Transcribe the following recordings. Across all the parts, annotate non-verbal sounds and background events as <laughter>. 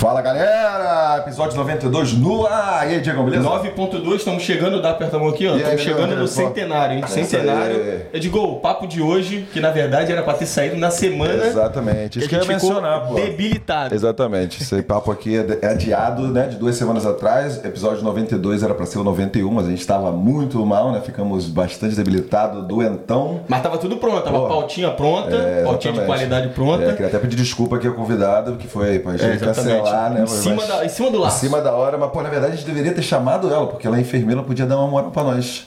Fala galera, episódio 92 no ar. E aí, Diego, beleza? 9.2, estamos chegando, dá aperta a mão aqui, ó. Estamos chegando no centenário, hein? É Centenário. aí. Edgol, o papo de hoje, que na verdade era pra ter saído na semana. Exatamente, isso a que eu ia mencionar, pô. debilitado. Exatamente, esse papo aqui é é adiado, né, de duas semanas atrás. Episódio 92 era pra ser o 91, mas a gente tava muito mal, né? Ficamos bastante debilitados, doentão. Mas tava tudo pronto, tava Pô. pautinha pronta, É, pautinha de qualidade pronta. É, queria até pedir desculpa aqui ao convidado, que foi pra gente É, cancelar, né? Em cima mas- da- em cima do laço. Cima da hora, mas pô, na verdade a gente deveria ter chamado ela, porque ela é enfermeira, podia dar uma moral pra nós.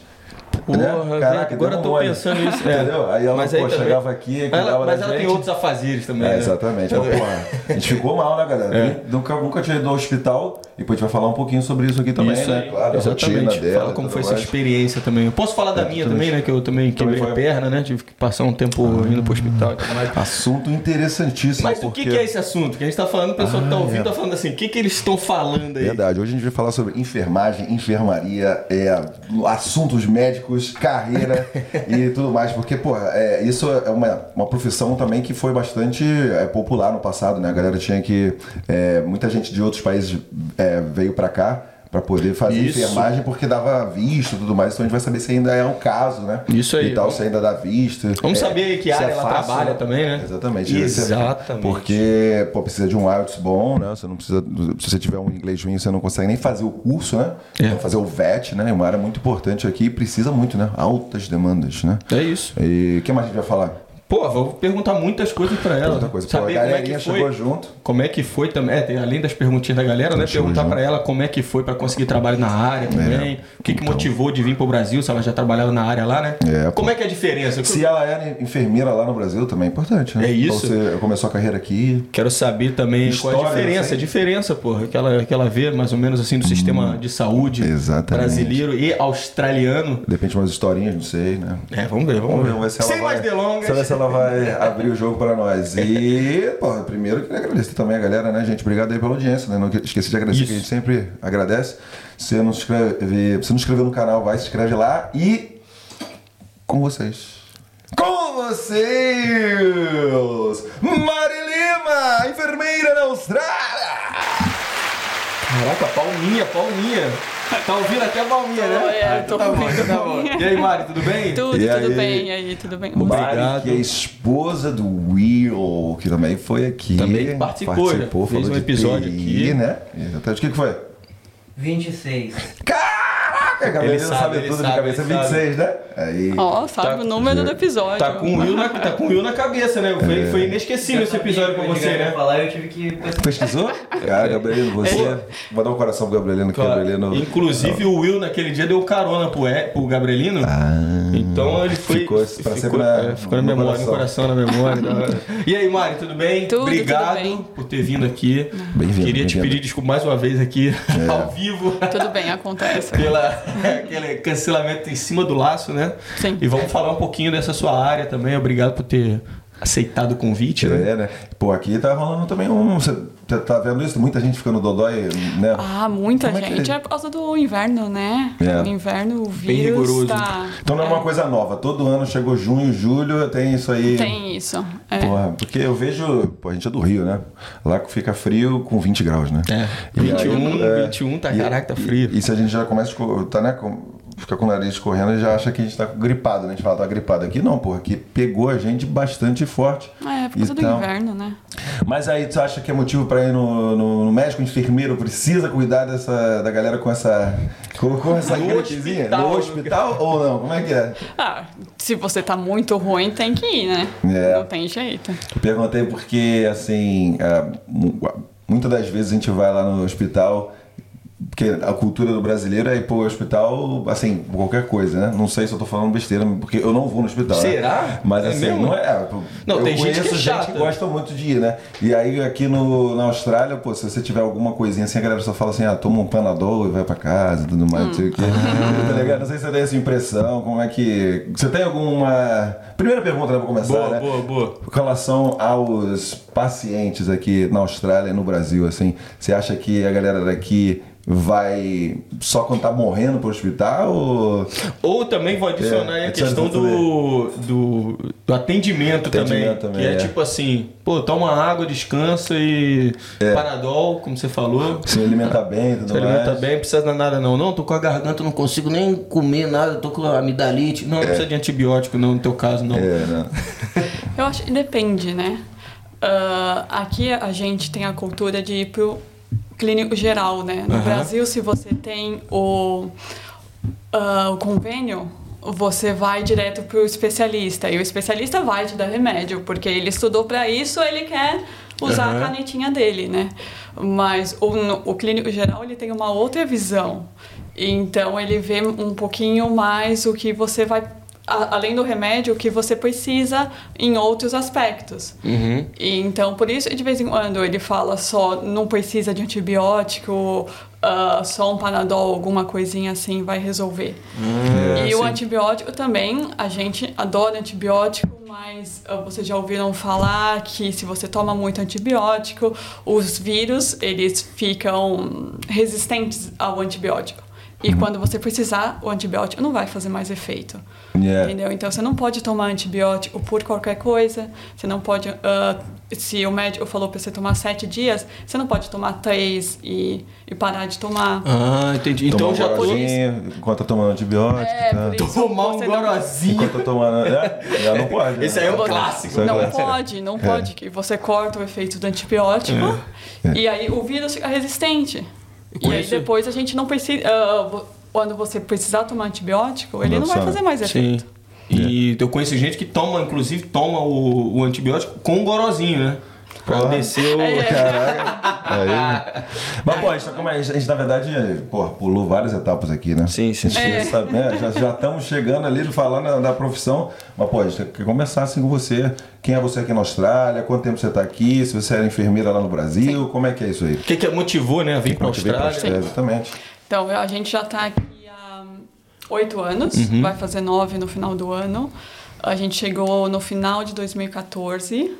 Porra? Caraca, agora eu tô mole. pensando nisso. é. Entendeu? Aí ela, Mas pô, também- chegava aqui, cuidava mas ela tem outros afazeres também. É, né? exatamente. Mas, porra, a gente ficou mal, né, galera? É. Nunca, nunca tinha ido ao hospital e depois a gente vai falar um pouquinho sobre isso aqui também, Isso né? aí, Claro, a rotina exatamente. dela. Fala como foi essa experiência também. Eu posso falar da minha Exatamente. também, né? Que eu também quebrei a perna, né? Tive que passar um tempo indo pro hospital. Assunto interessantíssimo. Mas o que, é esse assunto? Que a gente tá falando, o pessoal que tá Ah, ouvindo é. tá falando assim, o que, que eles estão falando aí? Verdade, hoje a gente vai falar sobre enfermagem, enfermaria, é, assuntos médicos, carreira <laughs> e tudo mais, porque, pô, é, isso é uma, uma profissão também que foi bastante é, popular no passado, né? A galera tinha que. é, muita gente de outros países é, veio pra cá pra poder fazer Isso. enfermagem porque dava visto e tudo mais, então a gente vai saber se ainda é o caso, né? Isso aí. E tal, se ainda dá visto. Vamos É, saber que se área é ela fácil, trabalha também, né? Exatamente. Exatamente. Porque, pô, precisa de um IELTS bom, né? Você não precisa. Se você tiver um inglês ruim, você não consegue nem fazer o curso, né? É. Então, fazer o VET, né? É uma área muito importante aqui e precisa muito, né? Altas demandas, né? É isso. E o que mais a gente vai falar? Pô, vou perguntar muitas coisas pra ela. Muita coisa. Pô, a Saber como é galerinha que foi. chegou junto. Como é que foi também, é, tem- além das perguntinhas da galera, né? Perguntar pra ela como é que foi pra conseguir trabalho na área também. O que, que Então. motivou de vir pro Brasil, se ela já trabalhava na área lá, né? É, pô. como é que é a diferença? Se ela era enfermeira lá no Brasil, também é importante, né? É isso. Pra Você começou a carreira aqui. Quero saber também qual é a História, diferença, assim. a diferença, porra, que ela, que ela vê mais ou menos assim do sistema de saúde Hum, Exatamente. brasileiro e australiano. De repente umas historinhas, não sei, né? É, vamos ver, vamos, Vamos ver, ver. Sem vai, mais delongas. Ela vai abrir o jogo para nós. E, pô, primeiro eu queria agradecer também a galera, né, gente? Obrigado aí pela audiência, né? Não esqueci de agradecer, Isso. que a gente sempre agradece. Se não se inscreve, se não inscreveu no canal, vai, se inscreve lá e com vocês. Com vocês! Mari Lima, enfermeira na Austrália! Caraca, palminha, palminha. Tá ouvindo até a palminha, né? É, eu tô Tá bom, ouvindo. tá bom. E aí, Mari, tudo bem? Tudo, E tudo aí? bem, e aí, tudo bem? Obrigado. Mari, que é esposa do Will, que também foi aqui. Também participou, já. Fez falou um de episódio TI, aqui. né? Exatamente. O que, que foi? 26. Caraca, a Gabriela sabe, sabe, ele tudo sabe, de cabeça. ele 26, né? Aí. Ó, sabe Tá- o número do episódio. Tá com o Will na, tá com o Will na cabeça, né? É. Foi, foi inesquecível esse episódio pra você, né? falar, eu tive que. Pesquisou? Cara, Gabrielino, você. Vou dar um coração pro Gabrielino, que o Claro. Gabrielino. Inclusive o Will naquele dia deu carona pro, e, pro Gabrielino. então ele foi. Ficou pra sempre na- é, ficou na memória, no coração, na memória. <laughs> e aí, Mari, tudo bem? Tudo, Obrigado tudo bem. por ter vindo aqui. Bem-vindo, Queria te bem-vindo. pedir desculpa mais uma vez aqui, <laughs> ao vivo. Tudo bem, acontece. Pela <laughs> aquele cancelamento em cima do laço, né? Sim. E vamos falar um pouquinho dessa sua área também. Obrigado por ter aceitado o convite, né? É, né? Pô, aqui tá rolando também um. Você tá- tá vendo isso? Muita gente ficando dodói, né? Ah, muita Como é que gente. é? É por causa do inverno, né? É. O inverno, o Bem vírus rigoroso. tá... Então não é uma coisa nova. Todo ano chegou junho, julho, tem isso aí. Tem isso. É. Porra, porque eu vejo. Pô, a gente é do Rio, né? Lá que fica frio com 20 graus, né? É. E 21, aí, é, 21, tá, e- caraca, tá frio. E, e se a gente já começa a tá, né, com- fica com o nariz correndo e já acha que a gente tá gripado, né? A gente fala, tá gripado. Aqui não, porra, aqui pegou a gente bastante forte. É, por causa do Então- inverno, né? Mas aí tu acha que é motivo pra ir no, no, no médico, enfermeiro, precisa cuidar dessa, da galera com essa. Com, com essa No gripezinha? hospital. No hospital ou não? Como é que é? Ah, se você tá muito ruim, tem que ir, né? É. Não tem jeito. Eu perguntei porque, assim, mu- muitas das vezes a gente vai lá no hospital, porque a cultura do brasileiro é ir pro hospital, assim, qualquer coisa, né? Não sei se eu tô falando besteira, porque eu não vou no hospital. né? Será? Mas É assim, mesmo? não é. Não, eu tem gente conheço que é gente que gosta muito de ir, né? E aí aqui no, na Austrália, pô, se você tiver alguma coisinha assim, a galera só fala assim, ah, toma um panadol e vai pra casa e tudo mais, não sei o quê. Ah. Tá ligado? Não sei se você tem essa impressão, como é que. Você tem alguma. Primeira pergunta, né, pra começar, Boa, né? boa, boa. Com relação aos pacientes aqui na Austrália e no Brasil, assim, você acha que a galera daqui vai só quando tá morrendo pro hospital ou... Ou também vou adicionar É, a questão do, do, do atendimento, Atendimento também, também, Que é, é. tipo assim, pô, toma água, descansa e É. Panadol, como você falou. se alimenta bem tudo <laughs> Se alimenta mais? bem, não precisa de nada não. Não, tô com a garganta, não consigo nem comer nada, tô com amidalite. Não, não precisa de antibiótico não, no teu caso não. É, né? <laughs> Eu acho que depende, né? Ah, aqui a gente tem a cultura de ir pro clínico geral, né? No Aham. Brasil, se você tem o, ah, o convênio, você vai direto pro especialista. E o especialista vai te dar remédio, porque ele estudou para isso, ele quer usar Aham. a canetinha dele, né? Mas o, o clínico geral, ele tem uma outra visão. Então, ele vê um pouquinho mais o que você vai... a- além do remédio, o que você precisa em outros aspectos. Uhum. E então, por isso, de vez em quando, ele fala só não precisa de antibiótico, ah, só um panadol, alguma coisinha assim vai resolver. É, e o sim. antibiótico também, a gente adora antibiótico, mas ah, vocês já ouviram falar que se você toma muito antibiótico, os vírus, eles ficam resistentes ao antibiótico. E quando você precisar, o antibiótico não vai fazer mais efeito. Yeah. Entendeu? Então você não pode tomar antibiótico por qualquer coisa. Você não pode. ah, se o médico falou para você tomar sete dias, você não pode tomar três e, e parar de tomar. Ah, entendi. Tomar Então um já gorozinho enquanto tá tomando antibiótico É, tá? isso Tomar um não- gorozinho. Enquanto tá tomando... É, já não pode. Esse né? aí é um Você- clássico. Isso é Não clássico. pode, não pode. Que você corta o efeito do antibiótico É. e aí o vírus fica resistente. E aí depois a gente não precisa. vo- quando você precisar tomar antibiótico, ele Não não vai fazer mais Sim. efeito. E eu conheço gente que toma, inclusive, toma o, o antibiótico com gorozinho, né? Porra. descer o... É. Caraca. Aí. Mas, pô, a gente, tá como a gente, a gente, na verdade, pô, pulou várias etapas aqui, né? Sim, sim, A gente É. sabe, né? já, já estamos chegando ali de falar na- da profissão. Mas, pô, a gente quer começar assim com você. Quem é você aqui na Austrália? Quanto tempo você está aqui? Se você era enfermeira lá no Brasil? Como é que é isso aí? O que, que motivou, né? a vir te veio pra Austrália. Exatamente. Então, a gente já está aqui há oito anos, vai fazer nove no final do ano. A gente chegou no final de 2014.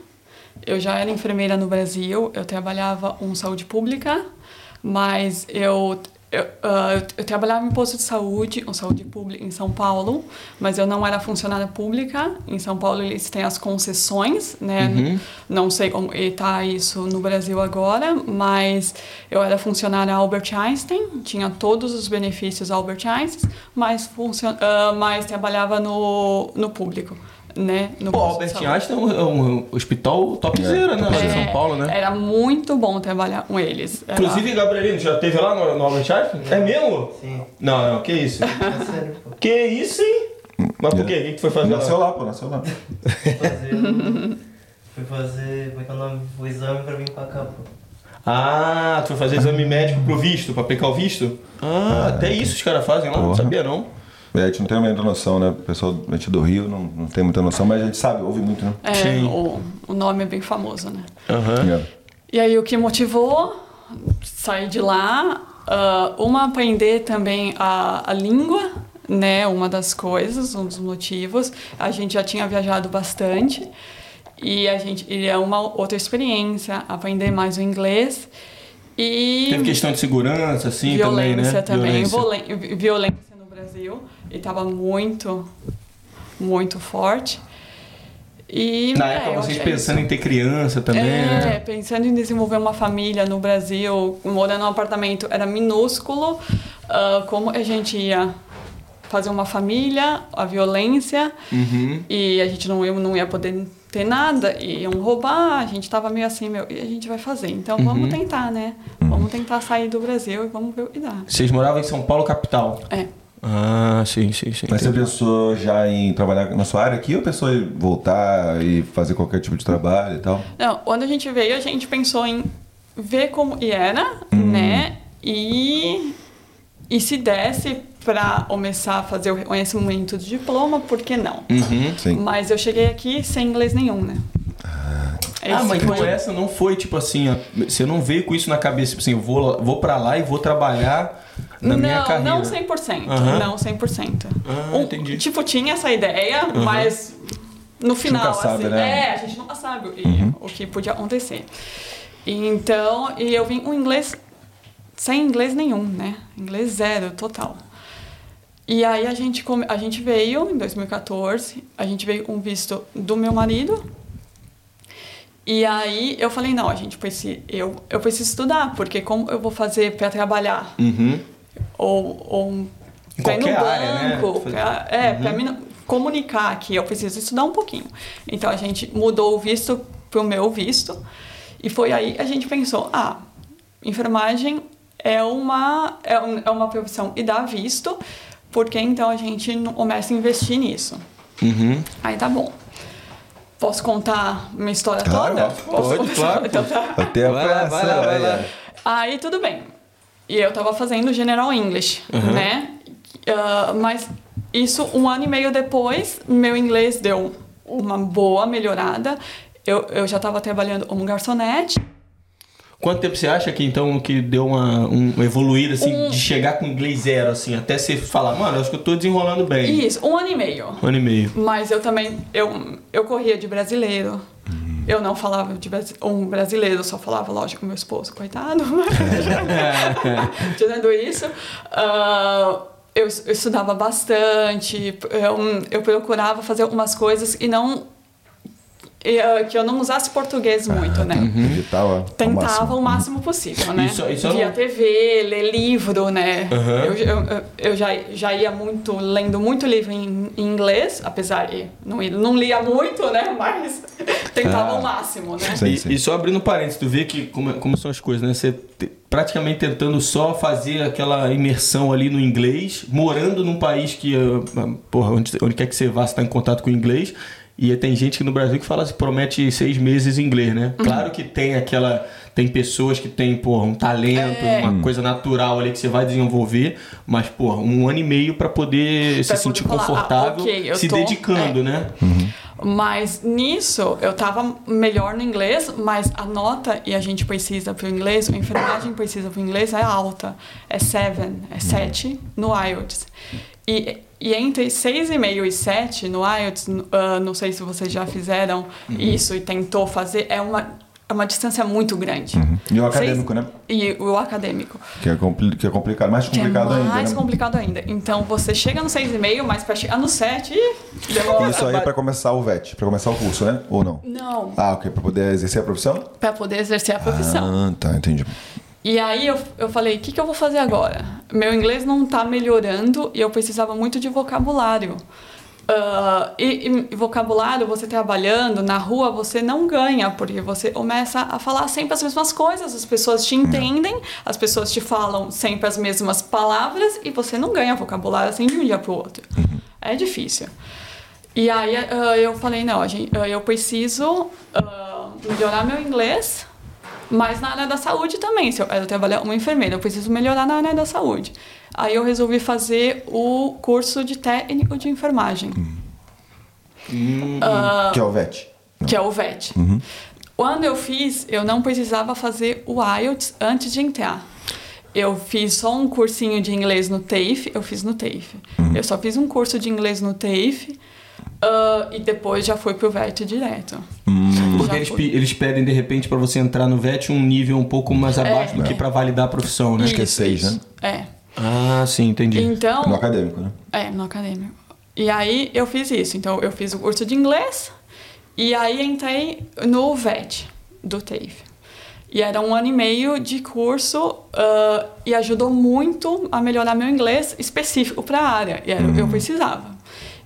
Eu já era enfermeira no Brasil, eu trabalhava com saúde pública, mas eu, eu, ah, eu- trabalhava em posto de saúde, com saúde pública em São Paulo, mas eu não era funcionária pública. Em São Paulo eles têm as concessões, né? Não sei como está isso no Brasil agora, mas eu era funcionária Albert Einstein, tinha todos os benefícios Albert Einstein, mas, funcion, ah, mas trabalhava no, no público, né? No Pô, Albert. Einstein é um, é um hospital topzera, né? Lá em São Paulo, né? Era muito bom trabalhar com eles. Era- Inclusive, Gabrielino, já teve lá no, no Albert Einstein? É mesmo? Sim. Não, não, que isso? É sério, pô. que isso, hein? Mas por quê? O que, tu foi fazer Nasceu lá? pô, nasceu lá. <laughs> Fui fazer. Fui fazer. Como é que é o nome? O exame pra vir pra cá, pô. Ah, tu foi fazer exame médico pro visto, pra aplicar o visto? Ah, até isso os caras fazem lá, não Porra. sabia não. É, a gente não tem muita noção, né? O pessoal a gente do Rio não, não tem muita noção, mas a gente sabe, ouve muito, né? É, Sim. o, o nome é bem famoso, né? Aham. É. E aí o que motivou sair de lá, ah, uma aprender também a, a língua, né? Uma das coisas, um dos motivos. A gente já tinha viajado bastante e a gente e é uma outra experiência, aprender mais o inglês e Teve questão de segurança, assim, também, né? violência também, Violência. Vi- violência no Brasil e estava muito, muito forte. E Na é, época, vocês achei pensando em ter criança também, é, né? pensando em desenvolver uma família no Brasil, morando num apartamento era minúsculo, ah, como a gente ia fazer uma família, a violência, Uhum. e a gente não, eu não ia poder ter nada, e iam roubar, a gente tava meio assim, meu, e a gente vai fazer? Então Uhum. vamos tentar, né? Vamos tentar sair do Brasil e vamos ver o que dá. Vocês moravam em São Paulo, capital? É. Ah, sim, sim, sim. Mas você entendi. pensou já em trabalhar na sua área aqui ou pensou em voltar e fazer qualquer tipo de trabalho e tal? Não, quando a gente veio, a gente pensou em ver como era, né? E, e se desse para começar a fazer o reconhecimento do diploma, por que não? Uhum. Sim. Mas eu cheguei aqui sem inglês nenhum, né? Ah, Esse mas foi- então essa não foi tipo assim, você não veio com isso na cabeça, tipo assim, eu vou, vou pra lá e vou trabalhar na minha não, carreira. não 100%. Aham. Não 100%. Ah, entendi. Tipo, tinha essa ideia, mas no final, nunca sabe, assim, né? é, a gente nunca sabe e- o que podia acontecer. Então, e eu vim com inglês sem inglês nenhum, né? Inglês zero, total. E aí a gente, come- a gente veio em 2014, a gente veio com visto do meu marido. E aí eu falei, não, a gente precisa, eu, eu preciso estudar, porque como eu vou fazer para trabalhar? Uhum. Ou, ou Em pra ir no qualquer área, né? banco, pra- é, pra mim comunicar aqui, eu preciso estudar um pouquinho. Então a gente mudou o visto pro meu visto e foi aí que a gente pensou, ah, enfermagem é uma é, um- é uma profissão e dá visto, porque então a gente começa a investir nisso. Uhum. Aí tá bom. Posso contar minha história Claro, toda? pode, Posso pode, claro, Então tá. Até a Vai lá, vai lá, vai lá. Aí tudo bem. E eu tava fazendo General English, né? Ah, mas isso um ano e meio depois, meu inglês deu uma boa melhorada. Eu, eu já tava trabalhando como garçonete. Quanto tempo você acha que então que deu uma, um evoluída assim, Um- de chegar com inglês zero, assim, até você falar, mano, acho que eu tô desenrolando bem. Isso, um ano e meio. Um ano e meio. Mas eu também, eu, eu corria de brasileiro. Eu não falava de um brasileiro, eu só falava, lógico, meu esposo, coitado. <laughs> Dizendo isso, ah, eu, eu estudava bastante, eu, eu procurava fazer algumas coisas e não. E, ah, que eu não usasse português muito, né? Tentava. Tentava o máximo possível, né? Isso- isso Via não- TV, ler livro, né? Aham. Eu, eu, eu- já, já ia muito, lendo muito livro em, em inglês, apesar de não, não lia muito, né? <laughs> Mas tentava Ah. o máximo, né? Sim, E, sim. e só abrindo parênteses, tu vê que como, como são as coisas, né? Você te- praticamente tentando só fazer aquela imersão ali no inglês, morando num país que, ah, porra, onde, onde quer que você vá, você tá em contato com o inglês. E tem gente que no Brasil que fala, promete seis meses em inglês, né? Uhum. Claro que tem aquela. Tem pessoas que têm, porra, um talento, É. uma coisa natural ali que você vai desenvolver, mas, porra, um ano e meio pra poder Pra se sentir falar, ah, confortável, ok, eu se tô- dedicando, é. né? Mas nisso eu tava melhor no inglês, mas a nota, e a gente precisa pro inglês, a enfermagem precisa pro inglês, é alta. É 7, é 7 no IELTS. E, e entre 6,5 e 7 no IELTS, ah, não sei se vocês já fizeram isso e tentou fazer, é uma, é uma distância muito grande. E o acadêmico, né? E o acadêmico. Que é, compli- que é complicado, mais é complicado ainda. mais né? complicado ainda. Então você chega no 6,5, mas para chegar no 7, ih, demora. Isso aí é pra começar o VET, pra começar o curso, né? Ou não? Não, Ah, ok, pra poder exercer a profissão? para poder exercer a profissão. Ah, tá, entendi. E aí eu, eu falei, o que, que eu vou fazer agora? Meu inglês não tá melhorando e eu precisava muito de vocabulário. Ah, e, e vocabulário, você trabalhando na rua, você não ganha, porque você começa a falar sempre as mesmas coisas, as pessoas te entendem, as pessoas te falam sempre as mesmas palavras e você não ganha vocabulário assim de um dia para o outro. É difícil. E aí ah, eu falei, não, gente, ah, eu preciso ah, melhorar meu inglês, mas na área da saúde também. Se eu, eu trabalhar uma enfermeira, eu preciso melhorar na área da saúde. Aí eu resolvi fazer o curso de técnico de enfermagem, que é o VET. que é o VET. Quando eu fiz, eu não precisava fazer o IELTS antes de entrar. Eu fiz só um cursinho de inglês no TAFE, eu fiz no TAFE. Eu só fiz um curso de inglês no TAFE ah, e depois já fui pro VET direto. Porque Já eles, eles pedem, de repente, pra você entrar no VET um nível um pouco mais abaixo do que pra validar a profissão, né? Acho que é seis, né? É. Ah, sim, entendi. Então, No acadêmico, né? É, no acadêmico. E aí eu fiz isso. Então eu fiz o curso de inglês e aí entrei no VET do TAFE. E era um ano e meio de curso ah, e ajudou muito a melhorar meu inglês específico para a área. E era o que eu precisava.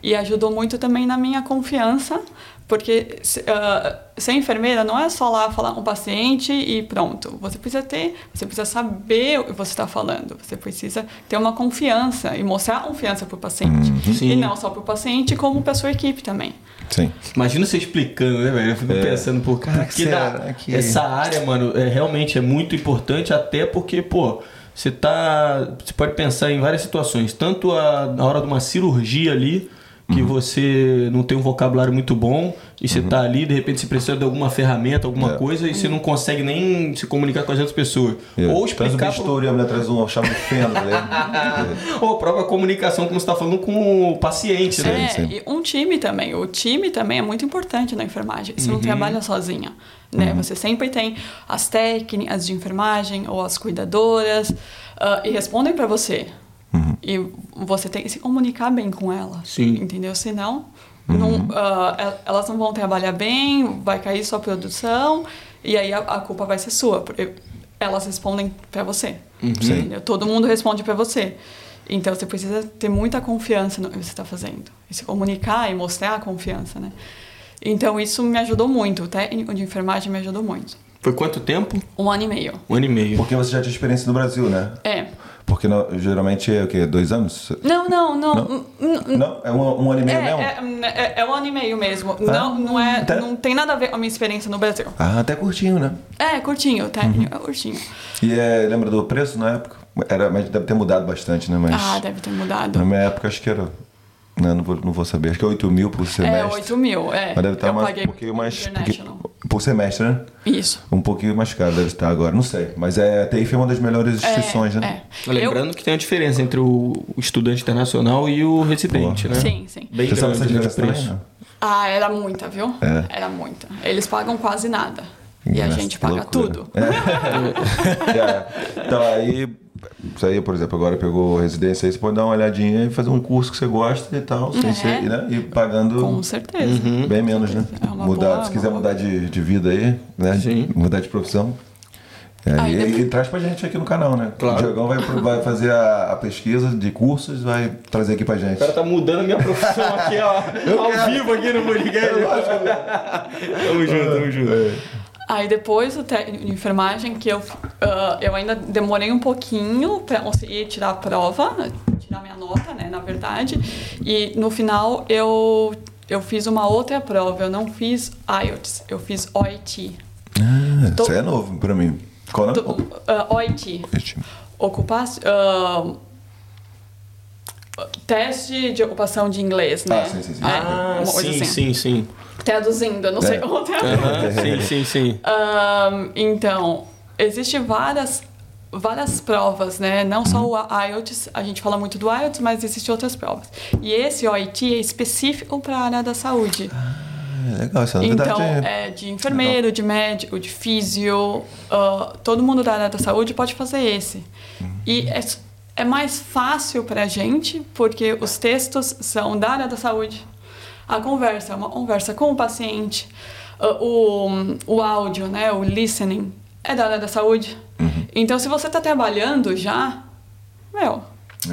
E ajudou muito também na minha confiança, porque ah, ser enfermeira não é só lá falar com o paciente e pronto. Você precisa ter, você precisa saber o que você está falando. Você precisa ter uma confiança e mostrar confiança para o paciente. Sim. E não só para o paciente, como para sua equipe também. Sim. Imagina você explicando, né, velho? Eu fico pensando, pô, cara, que da- que- essa área, mano, é, realmente é muito importante, até porque, pô, você tá. Você pode pensar em várias situações, tanto a, na hora de uma cirurgia ali, que você não tem um vocabulário muito bom, e você tá ali, de repente você precisa de alguma ferramenta, alguma É. coisa, e você não consegue nem se comunicar com as outras pessoas. É. Ou Traz um explicar. pro- a mulher traz um chave de feno, tá ligado? Ou a própria comunicação, como você tá falando com o paciente, né? Sim, É, sim. e um time também. O time também é muito importante na enfermagem. Você Uhum. não trabalha sozinha, né? Você sempre tem as técnicas de enfermagem ou as cuidadoras ah, e respondem para você. Uhum. E você tem que se comunicar bem com ela. Sim. Entendeu? Senão, Uhum. não, ah, el- elas não vão trabalhar bem, vai cair sua produção e aí a, a culpa vai ser sua. Porque elas respondem para você. Sim. Entendeu? Todo mundo responde para você. Então você precisa ter muita confiança no que você está fazendo. E se comunicar e mostrar a confiança, né? Então isso me ajudou muito. O técnico de enfermagem me ajudou muito. Foi quanto tempo? Um ano e meio. Um ano e meio. Porque você já tinha experiência no Brasil, né? É. Porque no- geralmente é o quê? Dois anos? Não, não, não. N- Não? É um, um ano e meio mesmo? É, é, é, é um ano e meio mesmo. Não, não, é, até- não tem nada a ver com a minha experiência no Brasil. Ah, até curtinho, né? É, curtinho, o técnico é curtinho. E é, lembra do preço na época? Era, mas deve ter mudado bastante, né? Mas Ah, deve ter mudado. na minha época acho que era. Não, não vou, não vou saber. Acho que é 8 mil por É, semestre. 8 mil, é. Mas deve estar Eu mais, um pouquinho mais. Por semestre, né? Isso. Um pouquinho mais caro deve estar agora, não sei. Mas é, a TIF é uma das melhores É, instituições, né? é. Lembrando que tem a diferença entre o estudante internacional e o residente, Porra. né? Sim, sim. Bem Você sabe essa né, diferença também? não? Ah, era muita, viu? É. Era muita. Eles pagam quase nada. E a gente paga loucura. tudo. É. <laughs> Então aí, isso aí, por exemplo, agora pegou residência aí, você pode dar uma olhadinha e fazer um curso que você gosta e tal, sem É. ser, né? E pagando Com certeza. bem menos, né? É mudar, boa- se quiser mudar de, de vida aí, né? Sim. Mudar de profissão. É, Aí e, depois- e traz pra gente aqui no canal, né? Claro. O Diogão vai, vai fazer a, a pesquisa de cursos, vai trazer aqui pra gente. O cara tá mudando a minha profissão aqui, ó. ao vivo aqui no podcast. tamo junto, tamo junto. Aí depois o técnico de enfermagem, que eu, ah, eu ainda demorei um pouquinho para conseguir tirar a prova, tirar minha nota, né, na verdade. E no final eu, eu fiz uma outra prova, eu não fiz IELTS, eu fiz OIT. Ah, Tô- Isso é novo pra mim. Qual nome? Do- ah, OIT. Oiti. Ocupação. ah, teste de ocupação de inglês, né? Ah, sim, sim, sim. É, Ah, uma coisa sim, assim. sim, sim. Traduzindo, eu não sei É. como Aham, sim, sim, sim. Ahn, então, existe várias várias provas, né? Não só o IELTS, a gente fala muito do IELTS, mas existem outras provas. E esse OIT é específico para a área da saúde. É legal, essa novidade Então, é... é de enfermeiro, de médico, de físio, ah, todo mundo da área da saúde pode fazer esse. E é, é mais fácil para a gente, porque os textos são da área da saúde. A conversa é uma conversa com o paciente. Ah, o, o áudio, né, o listening, é da área da saúde. Então, se você está trabalhando já, meu,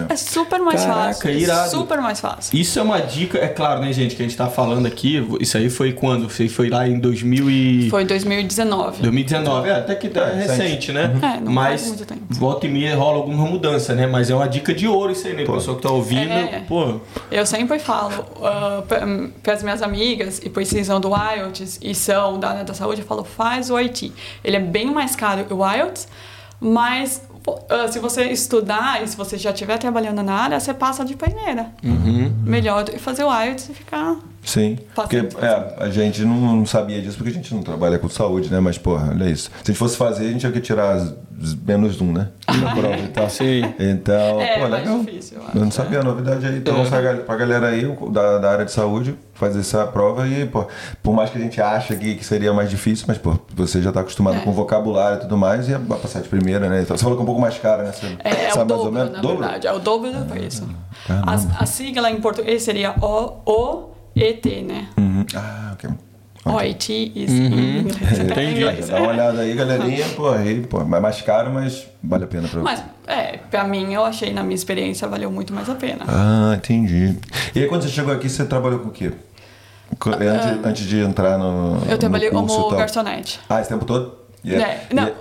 É. é super mais Caraca, fácil. é irado. super mais fácil. Isso é uma dica, é claro, né, gente, que a gente tá falando aqui. Isso aí foi quando? Isso aí foi lá em 2000 e... Foi 2019. 2019, é, até que tá É, recente. recente, né? É, não Mas muito tempo. volta e meia rola alguma mudança, né? Mas é uma dica de ouro isso aí, né? O pessoal que tá ouvindo, É. pô. Eu sempre falo para as minhas amigas e precisam do IELTS e são da área da saúde, eu falo, faz o IT. Ele é bem mais caro que o IELTS, mas pô, ah, se você estudar e se você já estiver trabalhando na área, você passa de primeira. Uhum. Melhor do que fazer o IELTS e ficar... Sim, porque é, a gente não, não sabia disso porque a gente não trabalha com saúde, né? Mas, porra, olha isso. Se a gente fosse fazer, a gente tinha que tirar menos um, né? Na prova e tal. Sim. Então, É, pô, legal. difícil, eu não sabia a novidade aí. Então, É. pra gal- pra galera aí da, da área de saúde, fazer essa prova e, pô, por mais que a gente ache que, que seria mais difícil, mas, pô, você já tá acostumado É. com vocabulário e tudo mais, e vai passar de primeira, né? Então, você falou que é um pouco mais cara, né? Você É, é o sabe mais ou dobro, menos? na Dobro? verdade. É o dobro do preço. Caramba. A, a sigla em português seria O-E-T, né? Uhum. Ah, ok. OIT is in inglês. <laughs> Entendi. Dá uma olhada aí, galerinha. Pô, aí, pô, é mais caro, mas vale a pena pra Mas, é, pra mim, eu achei, na minha experiência, valeu muito mais a pena. Ah, entendi. E aí, quando você chegou aqui, você trabalhou com o quê? Co- Antes, antes de entrar no. Ah, eu trabalhei no curso como e tal. garçonete. Ah, esse tempo todo? E É, não, e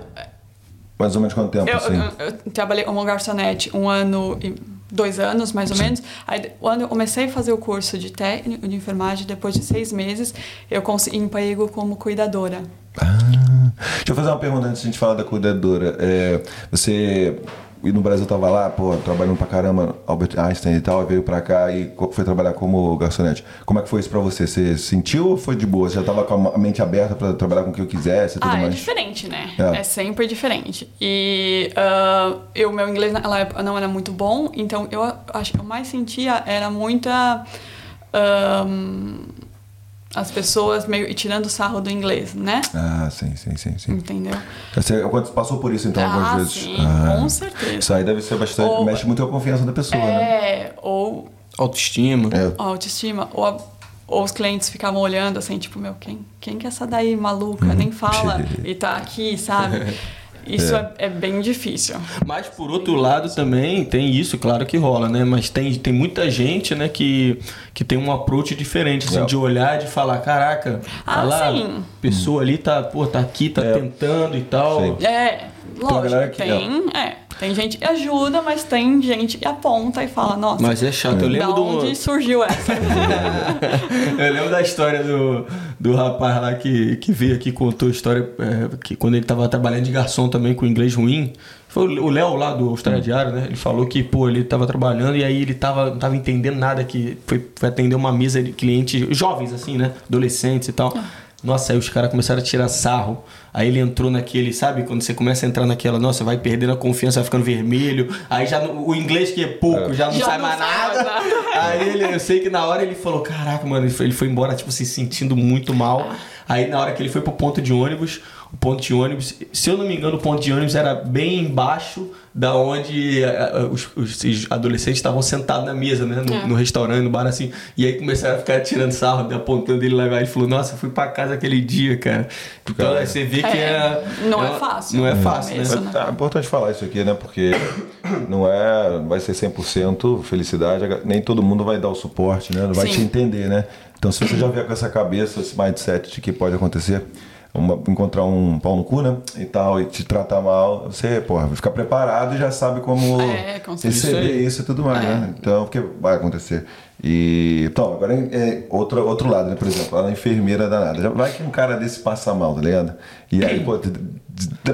mais ou menos quanto tempo, eu, assim? eu- eu trabalhei como garçonete um ano e dois anos, mais ou menos. Aí, quando eu comecei a fazer o curso de técnico de enfermagem, depois de seis meses, eu consegui emprego como cuidadora. Ah, deixa eu fazer uma pergunta antes de a gente falar da cuidadora. É, você e no Brasil tava lá, pô, trabalhando pra caramba, Albert Einstein e tal, veio pra cá e foi trabalhar como garçonete. Como é que foi isso pra você? Você sentiu ou foi de boa? Você já tava com a mente aberta pra trabalhar com o que eu quisesse e tudo Ah, é mais? diferente, né? É. É, sempre diferente. E ah, eu, meu inglês naquela época não era muito bom, então eu acho que eu mais sentia era muita. ahm, as pessoas meio tirando sarro do inglês, né? Ah, sim, sim, sim, sim. Entendeu? Você passou por isso então Ah, algumas vezes? sim, Ah, com certeza. Isso aí deve ser bastante, Ou- mexe muito com a confiança da pessoa, né? É, ou Autoestima. É. autoestima, ou, a- ou os clientes ficavam olhando assim, tipo, meu, quem, quem que é essa daí maluca? Nem fala <laughs> e tá aqui, sabe? <laughs> Isso é, é bem difícil. Mas por outro lado também tem isso, claro que rola, né? Mas tem, tem muita gente, né, que, que tem um approach diferente, assim, É. de olhar, de falar, caraca, Ah, lá, a pessoa ali tá, pô, tá aqui, tá tentando e tal. Sim. É, lógico, que- tem, é, tem gente que ajuda, mas tem gente que aponta e fala, nossa, Mas é chato. Eu lembro da do. onde surgiu <laughs> essa? Eu lembro da história do, do rapaz lá que, que veio aqui e contou a história é, que quando ele tava trabalhando de garçom também com inglês ruim. Foi o Léo lá do Austrália Diário, né? Ele falou que, pô, ele tava trabalhando e aí ele tava, não tava entendendo nada, que foi, foi atender uma mesa de clientes jovens, assim, né? Adolescentes e tal. Nossa, aí os caras começaram a tirar sarro. Aí ele entrou naquele, sabe? Quando você começa a entrar naquela, nossa, vai perdendo a confiança, vai ficando vermelho. Aí já não- o inglês que é pouco, já não Já sai não mais nada. nada. Aí ele, eu sei que na hora ele falou, caraca, mano, ele foi, ele foi embora, tipo, se sentindo muito mal. Aí na hora que ele foi pro ponto de ônibus, o ponto de ônibus, se eu não me engano, o ponto de ônibus era bem embaixo da onde eh, eh, os, os adolescentes estavam sentados na mesa, né? No, É. no restaurante, no bar, assim. E aí começaram a ficar tirando sarro, apontando ele lá. Ele falou, nossa, eu fui pra casa aquele dia, cara. Então Cara. aí você vê que É, é... não é uma- fácil. Não é fácil, né? né? É importante falar isso aqui, né? Porque não é, não vai ser 100% felicidade, nem todo mundo vai dar o suporte, né? Não vai Sim. te entender, né? Então, se você já vier com essa cabeça, esse mindset de que pode acontecer, uma- encontrar um pau no cu, né? E tal, e te tratar mal, você, porra, vai ficar preparado e já sabe como É, com receber isso e tudo mais, É. né? Então, porque vai acontecer. E, então, agora é outro, outro lado, né? Por exemplo, na enfermeira danada. Já vai que um cara desse passa mal, tá ligado? E aí, <clears throat> pô,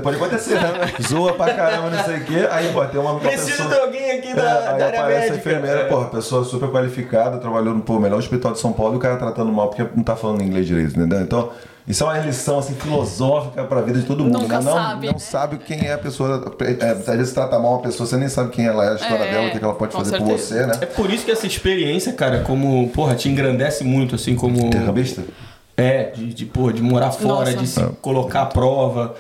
pode acontecer, né? Zoa pra caramba, não sei o quê. Aí, pô, tem uma, uma Preciso pessoa... de alguém aqui da, É, aí da área aparece a médica. enfermeira, É. porra, pessoa super qualificada, trabalhou no pô, melhor hospital de São Paulo e o cara tratando mal porque não tá falando inglês direito, entendeu? Então, isso é uma lição assim, filosófica pra vida de todo mundo. Nunca né? Não, sabe, não né? sabe quem é a pessoa. É, às vezes trata mal uma pessoa, você nem sabe quem ela é, a história É, dela, o que que ela pode com fazer por certeza. você, né? É por isso que essa experiência, cara, como, porra, te engrandece muito, assim, como. Intercambista? É, de, de, porra, de morar fora, Nossa. de se colocar à prova,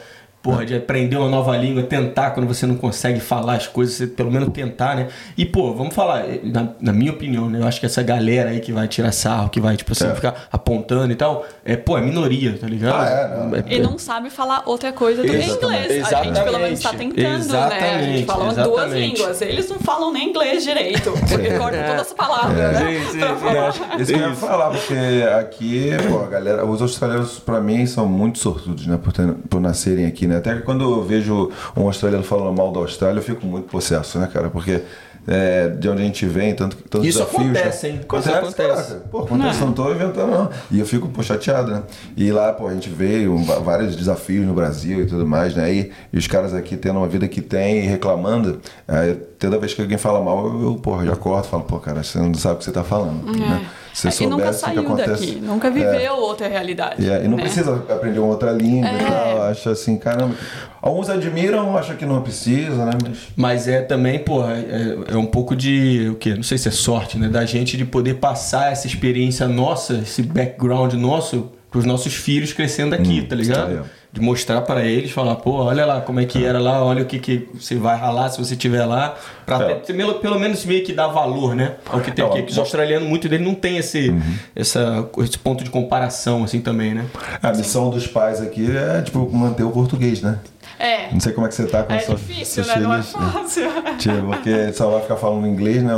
porra, de aprender uma nova língua, tentar quando você não consegue falar as coisas, você pelo menos tentar, né? E, pô, vamos falar, eh, na, na minha opinião, né? Eu acho que essa galera aí que vai tirar sarro, que vai, tipo assim, É. ficar apontando e tal, é, pô, é minoria, tá ligado? Ah, é, não. E não sabe falar outra coisa do que Exatamente. inglês. A gente pelo menos Exatamente. tentando, né? A Exatamente, gente fala duas exatamente. línguas. Eles não falam nem inglês direito, <laughs> porque cortam todas as palavras, né? Sim, sim, sim. falar. Isso que eu ia falar, porque aqui, pô, a galera, os australianos, pra mim, são muito sortudos, né, por, ter- por nascerem aqui, né? Até que quando eu vejo um australiano falando mal da Austrália, eu fico muito possesso, né, cara? Porque é, de onde a gente vem, tanto, tantos Isso desafios. acontece, né? hein? Acontece, Isso acontece. caraca. Pô, acontece, não tô inventando, não. E eu fico, pô, chateado, né? E lá, pô, a gente veio, vários desafios no Brasil e tudo mais, né? E, e os caras aqui tendo uma vida que tem e reclamando, aí, toda vez que alguém fala mal, eu, eu porra, já corto e falo, pô, cara, você não sabe o que você tá falando. Né? Se É, você e nunca soubesse o que saiu acontece. daqui, nunca viveu outra realidade. E, é, e não né? precisa aprender uma outra língua e É. tal. Acho assim, caramba. Alguns admiram, acham que não precisa, né? Mas. Mas é também, porra, é, é um pouco de, o quê? Não sei se é sorte, né? Da gente de poder passar essa experiência nossa, esse background nosso, pros nossos filhos crescendo aqui, Hum, tá ligado? tá. De mostrar para eles, falar, pô, olha lá como é que era lá, olha o que, que você vai ralar se você estiver lá, para É. pelo, pelo menos meio que dar valor, né? Ao que tem Não, aqui. Que os australianos, muito dele não tem esse, Uhum. essa, esse ponto de comparação, assim, também, né? A missão dos pais aqui é, tipo, manter o português, né? É. Não sei como é que você tá com É sua, difícil, seus né? Não é filhos, né? fácil. Tipo, porque só vai ficar falando inglês né,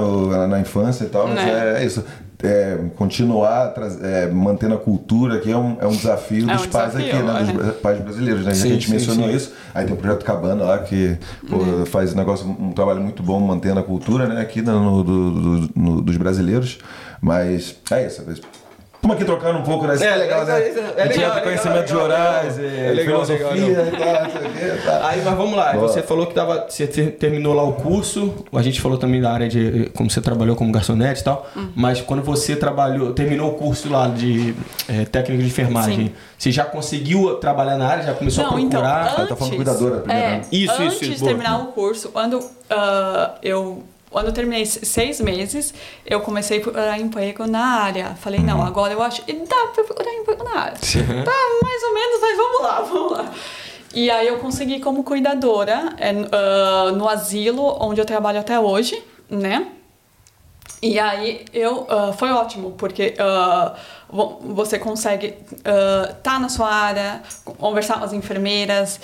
na infância e tal, mas Né. é, isso. É, continuar traz- é, mantendo a cultura aqui é um, é um desafio É um dos pais desafio, aqui, né? Dos é. pais brasileiros, né? Já Sim, que a gente sim, mencionou sim. isso. Aí tem o Projeto Cabana lá que pô, Uhum. faz um negócio, um trabalho muito bom mantendo a cultura, né? Aqui no, do- do- no- dos brasileiros. Mas é isso. Estamos aqui trocando um pouco, né? Isso É, é legal, né? é- é legal, entra é conhecimento de legal, orais, legal. e É legal, filosofia e tal, não sei o quê, tá. Aí, mas vamos lá, Boa. você falou que tava, você ter- terminou lá o curso, a gente falou também da área de como você trabalhou como garçonete e tal, mas quando você trabalhou, terminou o curso lá de é, técnico de enfermagem, Sim. você já conseguiu trabalhar na área, já começou Não, a então, procurar? Ela tá falando cuidadora primeiro, é, né? Isso, isso, antes isso, de boa. terminar o curso, quando ah, eu quando eu terminei se- seis meses, eu comecei a procurar emprego na área. Falei, Uhum. não, agora eu acho que dá pra procurar emprego na área. <laughs> Tá, mais ou menos, mas vamos lá, vamos lá. E aí eu consegui como cuidadora é, ah, no asilo, onde eu trabalho até hoje, né? E aí eu ah, foi ótimo, porque vo- você consegue estar na sua área, conversar com as enfermeiras.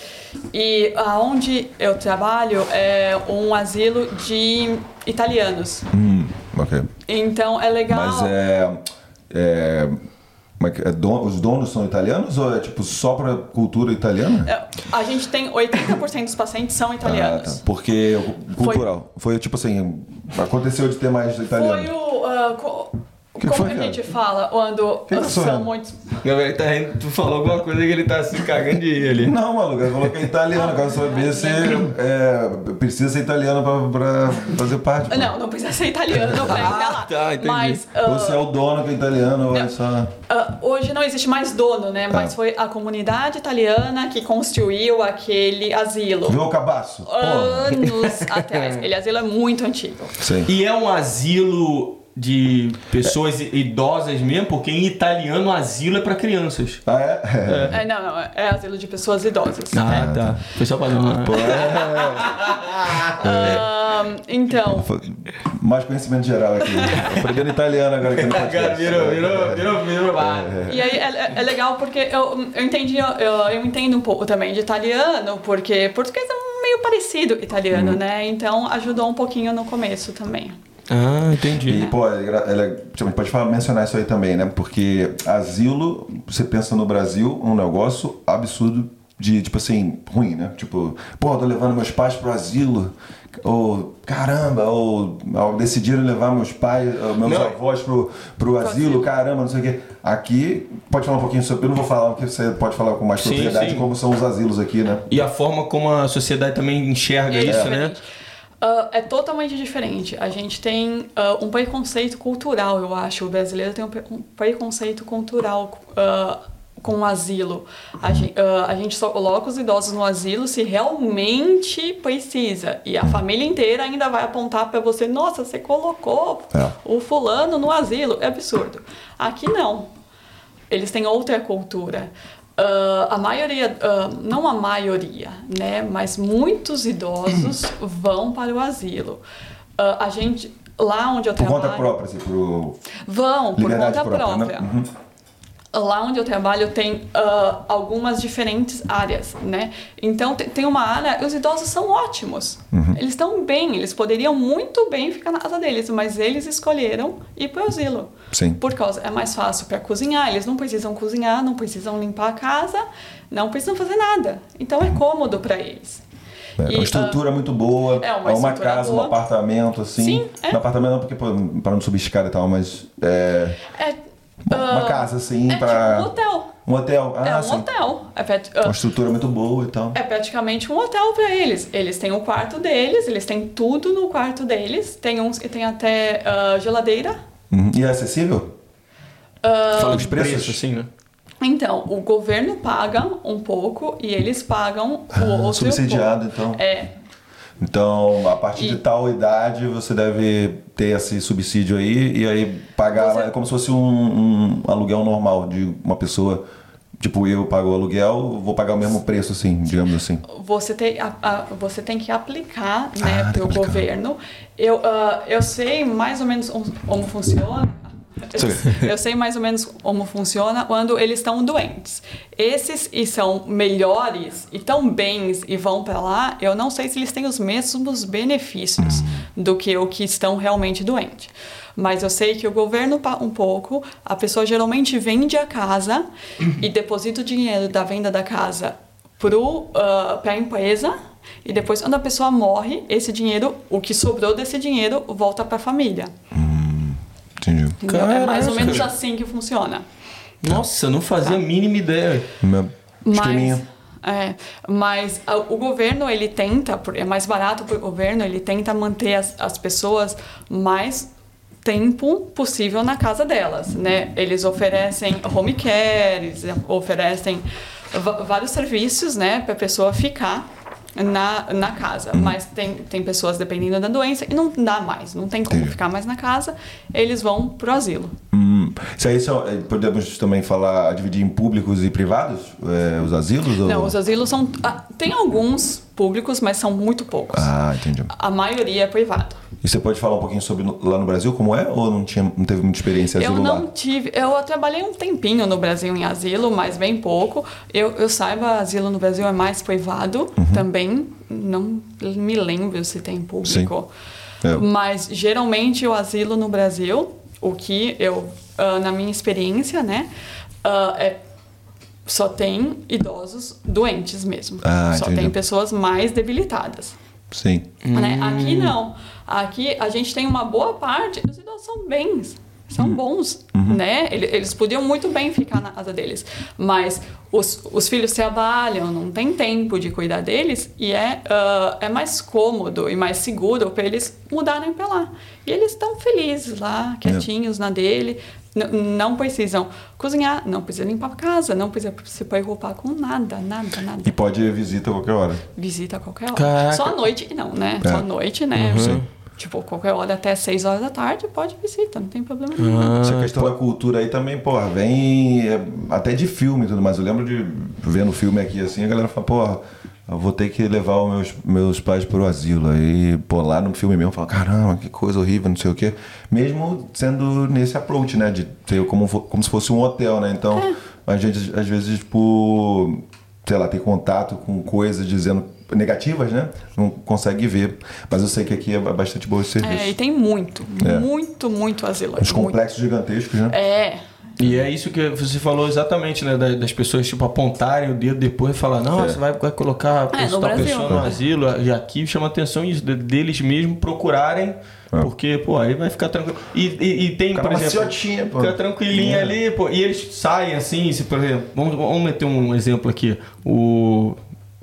E aonde eu trabalho é um asilo de italianos. Hum, ok. Então é legal. Mas é. é, como é que é? Don- os donos são italianos ou é tipo só pra cultura italiana? É, A gente tem 80% dos pacientes são italianos. Ah, tá. Porque cultural. Foi... tipo assim, aconteceu de ter mais italiano. Foi o. ah, co- Que como foi, a cara? gente fala quando Que que são muitos. Gabriel, tá rindo, tu falou alguma coisa que ele tá se cagando de ali. Não, maluco, ele falou que é italiano. Quero saber se é, precisa ser italiano pra, pra fazer parte. pô. Não, não precisa ser italiano pra entrar lá. <laughs> tá, entendi. Mas. ah, Ou se é o dono que é italiano ou é Não. só. Ah, hoje não existe mais dono, né? Tá. Mas foi a comunidade italiana que construiu aquele asilo. Viu o cabaço? Anos atrás. Ele asilo é muito antigo. Sim. E é um asilo de pessoas idosas mesmo, porque em italiano asilo é pra crianças. Ah, é? É, não, não, é asilo de pessoas idosas. Ah, tá. Foi só pra não. É. Ah, então, Mais conhecimento geral aqui. Aprendendo italiano agora no <laughs> podcast. Agora virou, virou, virou, virou. bar. e aí é, é legal porque eu, eu entendi, eu, eu entendo um pouco também de italiano, porque português é meio parecido italiano, né? Então ajudou um pouquinho no começo também. Ah, entendi. E, pô, é ela, tipo, a gente pode falar, mencionar isso aí também, né? Porque asilo, você pensa no Brasil, um negócio absurdo de, tipo assim, ruim, né? Tipo, pô, eu tô levando meus pais pro asilo, ou caramba, ou, ou decidiram levar meus pais, meus Não. avós pro, pro asilo, caramba, não sei o quê. Aqui, pode falar um pouquinho sobre, eu não vou falar, porque você pode falar com mais Sim, propriedade sim. como são os asilos aqui, né? E a forma como a sociedade também enxerga isso, né? Ah, é totalmente diferente. A gente tem ah, um preconceito cultural, eu acho. O brasileiro tem um, pre- preconceito cultural ah, com o asilo. A gente, a gente só coloca os idosos no asilo se realmente precisa. E a família inteira ainda vai apontar para você: nossa, você colocou É. o fulano no asilo. É absurdo. Aqui não. Eles têm outra cultura. Ah, a maioria, ah, não a maioria, né, mas muitos idosos <clears throat> vão para o asilo. Ah, a gente, lá onde eu Por trabalho... conta própria, assim, pro Vão, por conta própria, própria. né? Uhum. Lá onde eu trabalho tem ah, algumas diferentes áreas, né? Então te- tem uma área, os idosos são ótimos. Uhum. Eles estão bem, eles poderiam muito bem ficar na casa deles, mas eles escolheram ir para o asilo. Sim. Por causa é mais fácil para cozinhar, eles não precisam cozinhar, não precisam limpar a casa, não precisam fazer nada. Então é cômodo para eles. É, E, uma estrutura muito boa, é uma estrutura casa, um boa. apartamento, assim. Sim, é. No apartamento não, porque pô, pra não subir escada e tal, mas é é, uma ah, casa, assim, é pra... tipo um hotel. Um hotel, ah, é um sim. hotel. É, pet- ah, Uma estrutura muito boa e tal. É praticamente um hotel para eles. Eles têm o quarto deles, eles têm tudo no quarto deles. Tem uns que tem até ah, geladeira. Uhum. E é acessível? Fala os de preços? preço, assim, né? Então, o governo paga um pouco e eles pagam o Ah, outro subsidiado, pouco. então. É. Então, a partir E- de tal idade, você deve ter esse subsídio aí e aí pagar Você- é como se fosse um, um aluguel normal de uma pessoa Tipo, eu pago o aluguel, vou pagar o mesmo preço, assim, digamos assim. Você tem, a- a- você tem que aplicar né, Ah, pelo aplicar. governo. Eu, ah, eu sei mais ou menos como funciona. Eu sei mais ou menos como funciona quando eles estão doentes. Esses e são melhores e tão bens e vão para lá, eu não sei se eles têm os mesmos benefícios do que o que estão realmente doentes. Mas eu sei que o governo pa- um pouco, a pessoa geralmente vende a casa e deposita o dinheiro da venda da casa para a empresa e depois quando a pessoa morre, esse dinheiro, o que sobrou desse dinheiro volta para a família. Entendi. Entendeu? É mais ou Caraca. menos assim que funciona. Nossa, eu não fazia a mínima ideia. Meu Mas, é, mas a- o governo, ele tenta, por- é mais barato para o governo, ele tenta manter as, as pessoas mais tempo possível na casa delas, né? Eles oferecem home care, eles oferecem vários serviços, né, para a pessoa ficar na, na casa. Mas tem, tem pessoas, dependendo da doença, e não dá mais, não tem como Entendi. ficar mais na casa, eles vão pro asilo. Isso aí são, eh, podemos também falar, dividir em públicos e privados? eh, os asilos? Ou... Não, os asilos são... ah, tem alguns públicos, mas são muito poucos. Ah, entendi. A maioria é privado. E você pode falar um pouquinho sobre lá no Brasil, como é? Ou não, tinha, não teve muita experiência Eu asilo não lá? tive. Eu trabalhei um tempinho no Brasil em asilo, mas bem pouco. Eu, eu saiba, asilo no Brasil é mais privado Uhum. também. Não me lembro se tem público. É. Mas geralmente o asilo no Brasil, o que eu, ah, na minha experiência, né, ah, é só tem idosos doentes mesmo. Ah, só entendi. tem pessoas mais debilitadas. Sim. né? Aqui não. Aqui a gente tem uma boa parte, os idosos são bens, são bons, né? Ele- Eles podiam muito bem ficar na casa deles, mas os, os filhos trabalham, não tem tempo de cuidar deles e é, ah, é mais cômodo e mais seguro para eles mudarem para lá. E eles estão felizes lá, quietinhos na dele. Não precisam cozinhar, não precisam limpar a casa, não precisam se preocupar com nada, nada, nada E pode ir visita a qualquer hora. visita a qualquer hora. Caraca. Só à noite não, né? É. Só à noite, né? Sim. Tipo, qualquer hora até 6 horas da tarde pode visita, não tem problema nenhum. Essa questão da cultura aí também, porra, vem é, até de filme e tudo mais. Eu lembro de vendo filme aqui assim, a galera fala, porra, eu vou ter que levar os meus, meus pais pro asilo. Aí, pô, lá no filme mesmo, fala, caramba, que coisa horrível, não sei o quê. Mesmo sendo nesse approach, né? De ter como, como se fosse um hotel, né? Então, a gente, às vezes, por, sei lá, ter contato com coisas dizendo negativas, né? Não consegue ver. Mas eu sei que aqui é bastante bom esse serviço. É, e tem muito, É. muito, muito asilo. Os muito. complexos gigantescos, né? É. E é isso que você falou exatamente, né? da- Das pessoas, tipo, apontarem o dedo depois e falar, não, É. você vai, vai colocar a É, no tal Brasil. pessoa no asilo. E aqui chama atenção isso, de- deles mesmo procurarem, porque, pô, aí vai ficar tranquilo. E, e, e tem, Fica por exemplo, pô. fica tranquilinho É. ali, pô, e eles saem assim, se, por exemplo, vamos, vamos meter um exemplo aqui. O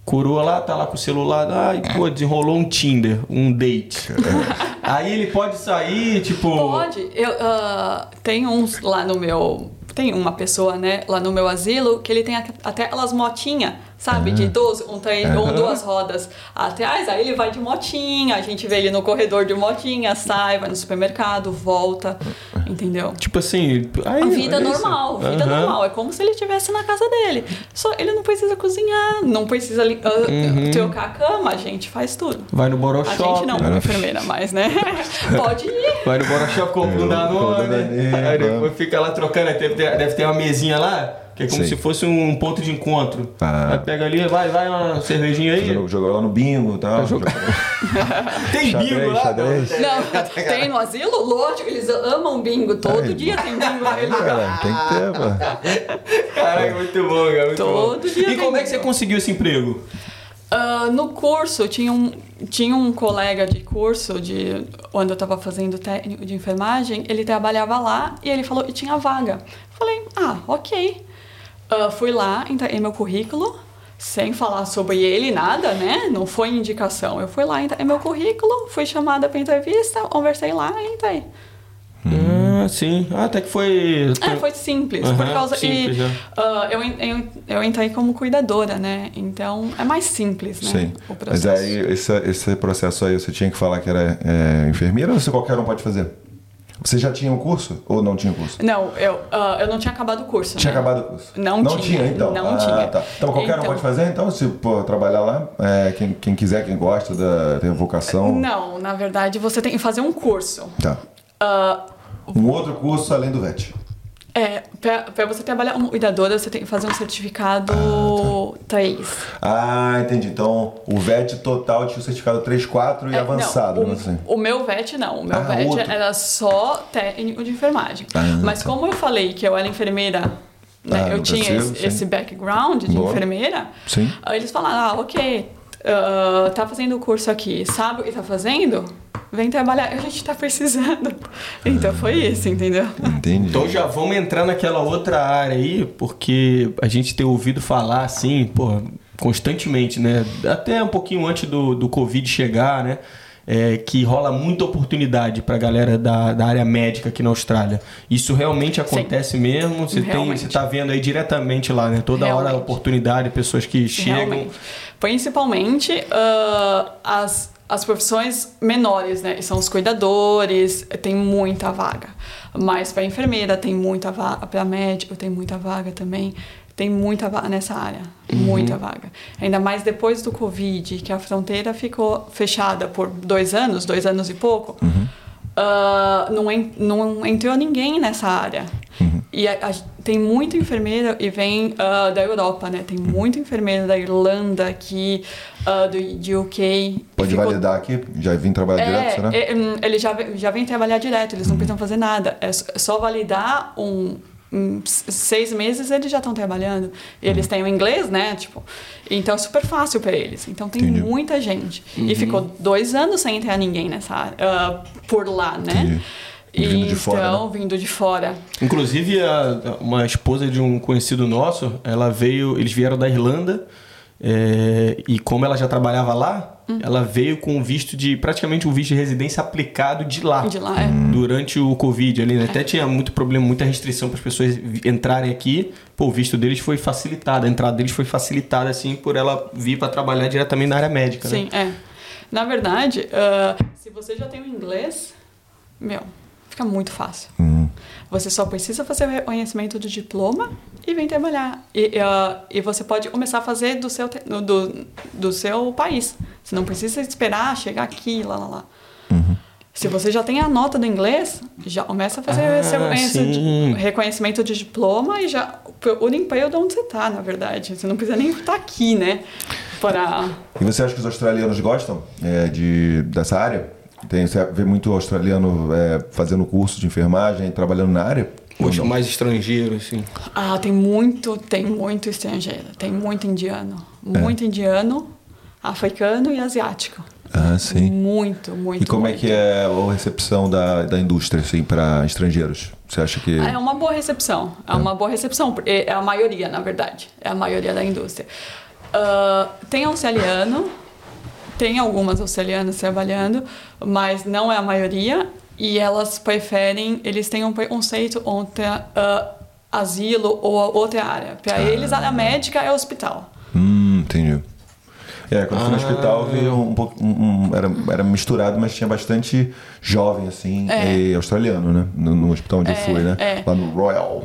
coroa lá, tá lá com o celular, ai, pô, desenrolou um Tinder, um date. <laughs> aí ele pode sair, tipo... Pode. Eu, ah, tem uns lá no meu. Tem uma pessoa, né, lá no meu asilo, que ele tem a- até aquelas motinhas, sabe? De 12, um, três, ou duas rodas atrás. Aí ele vai de motinha, a gente vê ele no corredor de motinha, sai, vai no supermercado, volta. Entendeu? Tipo assim, aí, A vida olha isso. normal, vida Aham. normal. É como se ele estivesse na casa dele. Só ele não precisa cozinhar, não precisa Uhum. trocar a cama, a gente faz tudo. Vai no A Boroshop. gente não, como enfermeira, mas né? <laughs> Pode ir. Vai no Boroshop, compra um Danone. Aí depois fica lá trocando. Aí deve ter, deve ter uma mesinha lá, que é como Sim. se fosse um ponto de encontro. Ah. Aí pega ali, vai, vai uma cervejinha aí. Jogou, jogou lá no bingo e tal. <laughs> Jogou- Tem Xadrez, bingo lá? xadrez. Não, tem no asilo? Lógico, eles amam bingo. Todo Ai, dia tem bingo lugar. Cara, tem que ter, pô. Caraca, muito bom, cara. Muito Todo bom. dia E tem como é que você conseguiu esse emprego? Ah, no curso, tinha um, tinha um colega de curso, de quando eu estava fazendo técnico de enfermagem, ele trabalhava lá e ele falou que tinha vaga. Falei, ah, ok. Ah, fui lá, entreguei meu currículo, sem falar sobre ele, nada, né? Não foi indicação. Eu fui lá, entreguei meu currículo, fui chamada para entrevista, conversei lá e entrei. Ah, sim. Ah, até que foi. É, foi simples, por Aham, causa simples, que é. ah, eu, eu, eu entrei como cuidadora, né? Então é mais simples, né? Sim. O Mas processo. aí, esse, esse processo aí, você tinha que falar que era é, enfermeira ou você qualquer um pode fazer? Você já tinha o curso ou não tinha o curso? Não, eu, ah, eu não tinha acabado o curso. Tinha né? acabado o curso? Não não tinha, tinha. então. não ah, tinha. Tá. Então qualquer um Então- pode fazer, então, se pô, trabalhar lá, é, quem, quem quiser, quem gosta da tem vocação. Não, na verdade você tem que fazer um curso. Tá. Ah, Um outro curso além do VET. é, pra você trabalhar como cuidadora, você tem que fazer um certificado 3. Ah, entendi. Então, o VET total tinha o certificado 3, 4 e É, avançado, não, né? o, Assim. o meu VET não. O meu Ah, VET outro. era só técnico de enfermagem. Ah, Mas tá. como eu falei que eu era enfermeira, né, Ah, eu tinha Brasil, esse, esse background de Boa. enfermeira, Sim. eles falaram, ah, ok, ah, tá fazendo o curso aqui, sabe o que tá fazendo? Vem trabalhar, a gente tá precisando. Então foi isso, entendeu? Entendi. Então já vamos entrar naquela outra área aí, porque a gente tem ouvido falar assim, pô, constantemente, né? Até um pouquinho antes do, do Covid chegar, né? É, que rola muita oportunidade pra galera da, da área médica aqui na Austrália. Isso realmente acontece mesmo? Você, tem, Realmente. você tá vendo aí diretamente lá, né? Toda hora Realmente. oportunidade, pessoas que chegam. Realmente. Principalmente ah, as, as profissões menores, né? São os cuidadores, tem muita vaga. Mas para enfermeira tem muita vaga, para médico tem muita vaga também. Tem muita vaga nessa área, muita vaga. Ainda mais depois do Covid, que a fronteira ficou fechada por dois anos, dois anos e pouco. ah, não, en- não entrou ninguém nessa área. E a- a- tem muita enfermeira e vem ah, da Europa, né? Tem muita enfermeira da Irlanda aqui, ah, do, de UK. Pode Ficou- validar aqui? Já vim trabalhar direto, é, será? é, hum, eles já, já vêm trabalhar direto, eles não precisam fazer nada. É s- só validar um, um seis meses eles já estão trabalhando. E eles têm o inglês, né? Tipo, então é super fácil para eles. Então tem Entendi. muita gente. E ficou dois anos sem entrar ninguém nessa área, ah, por lá, né? Entendi. Vindo de fora, então, né? vindo de fora. Inclusive, a- uma esposa de um conhecido nosso, ela veio, eles vieram da Irlanda, é, e como ela já trabalhava lá, Hum. ela veio com visto de, praticamente um visto de residência aplicado de lá. De lá, é. Durante o Covid ali, né? Até tinha muito problema, muita restrição para as pessoas entrarem aqui. Pô, o visto deles foi facilitado, a entrada deles foi facilitada, assim, por ela vir para trabalhar diretamente na área médica, né? Sim, é. Na verdade, ah, se você já tem o inglês, meu, fica muito fácil. Uhum. Você só precisa fazer o reconhecimento do diploma e vem trabalhar. E, ah, e você pode começar a fazer do seu, do, do seu país. Você não precisa esperar chegar aqui, lá, lá, lá. Uhum. Se você já tem a nota do inglês, já começa a fazer Ah, seu reconhecimento sim. de, reconhecimento de diploma e já o emprego de onde você está, na verdade. Você não precisa nem estar aqui, né? Para E você acha que os australianos gostam é, de, dessa área? Tem, você vê muito australiano é, fazendo curso de enfermagem, trabalhando na área? Não? mais estrangeiro, assim. Ah, tem muito, tem muito estrangeiro, tem muito indiano, muito indiano, africano e asiático. Ah, sim. Muito, muito. E como é muito. que é a recepção da, da indústria assim, para estrangeiros? Você acha que. Ah, É uma boa recepção, é uma boa recepção, porque é a maioria, na verdade, é a maioria da indústria. Ah, tem australiano, tem algumas australianas trabalhando, mas não é a maioria, e elas preferem, eles têm um preconceito contra ah, asilo ou outra área. Para eles, a área médica é hospital. Hum, entendi. É, quando eu fui no Ah. hospital, vi um pouco. um- um- era, era misturado, mas tinha bastante jovem, assim, É. e australiano, né? No, no hospital onde eu É, fui, né? é. Lá no Royal.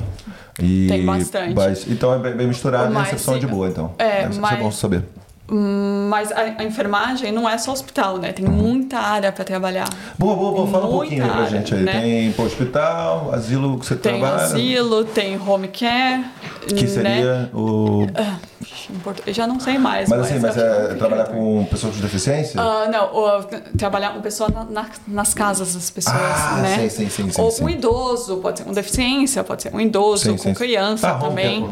E, Tem bastante. mas- então é bem, bem misturado a Mas, recepção é de boa, então. é, Isso mas- é bom saber. Mas a, a enfermagem não é só hospital, né? Tem muita área para trabalhar. Boa, boa, boa. Fala um pouquinho aí pra área, gente aí. né? Tem pô, hospital, asilo que você Tem trabalha. asilo, tem home care. Que né? seria o. Em português, já não sei mais. Mas assim, mas acho que é home trabalhar com pessoas com deficiência? Ah, não, o- trabalhar com pessoa na- na- nas casas das pessoas, Ah, né? sim, sim, sim, sim, Ou sim. um idoso, pode ser com deficiência, pode ser um idoso Sim, com sim, criança Ah, também. pô.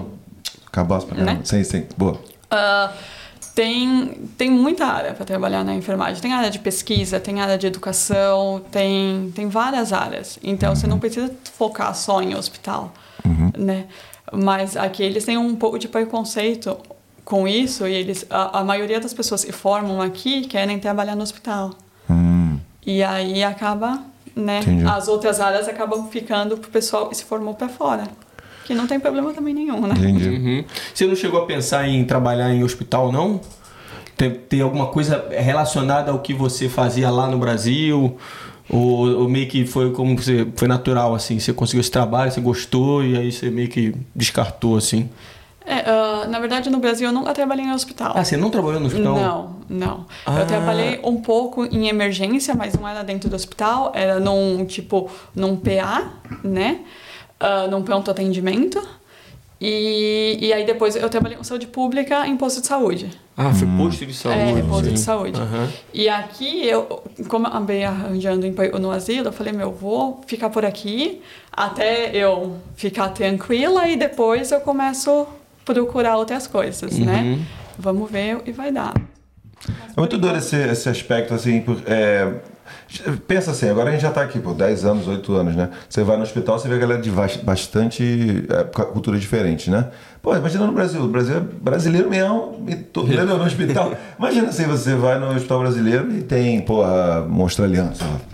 Cabaço pra caramba. Né? Sim, sim. Boa. Ah, tem, tem muita área para trabalhar na enfermagem. Tem área de pesquisa, tem área de educação, tem, tem várias áreas. Então, você Uhum. não precisa focar só em hospital, né? Mas aqui eles têm um pouco de preconceito com isso e eles, a, a maioria das pessoas que formam aqui querem trabalhar no hospital. Hum, E aí acaba, né? Entendi. As outras áreas acabam ficando pro pessoal que se formou para fora. Que não tem problema também nenhum, né? entendi. Uhum. Você não chegou a pensar em trabalhar em hospital, não? Tem, tem alguma coisa relacionada ao que você fazia lá no Brasil? Ou, ou meio que foi como você foi natural, assim? Você conseguiu esse trabalho, você gostou e aí você meio que descartou, assim? É, ah, na verdade, no Brasil eu nunca trabalhei em hospital. Ah, você não trabalhou no hospital? Não, não. Ah. Eu trabalhei um pouco em emergência, mas não era dentro do hospital, era num tipo num PA, né? Ah, num pronto atendimento. E, e aí depois eu trabalhei com saúde pública em posto de saúde. Ah, foi posto de saúde. É, posto de saúde. Aham. E aqui, eu, como eu acabei arranjando emprego no asilo, eu falei, meu, vou ficar por aqui até eu ficar tranquila e depois eu começo a procurar outras coisas, Uhum. né? Vamos ver e vai dar. É muito doido esse, esse aspecto, assim, por- é, pensa assim, agora a gente já tá aqui por 10 anos, 8 anos, né? Você vai no hospital, você vê a galera de bastante é, cu- cultura diferente, né? Pô, imagina no Brasil, o Brasil é brasileiro mesmo, e todo mundo no hospital. <laughs> Imagina assim, você vai no hospital brasileiro e tem, porra, um australiano,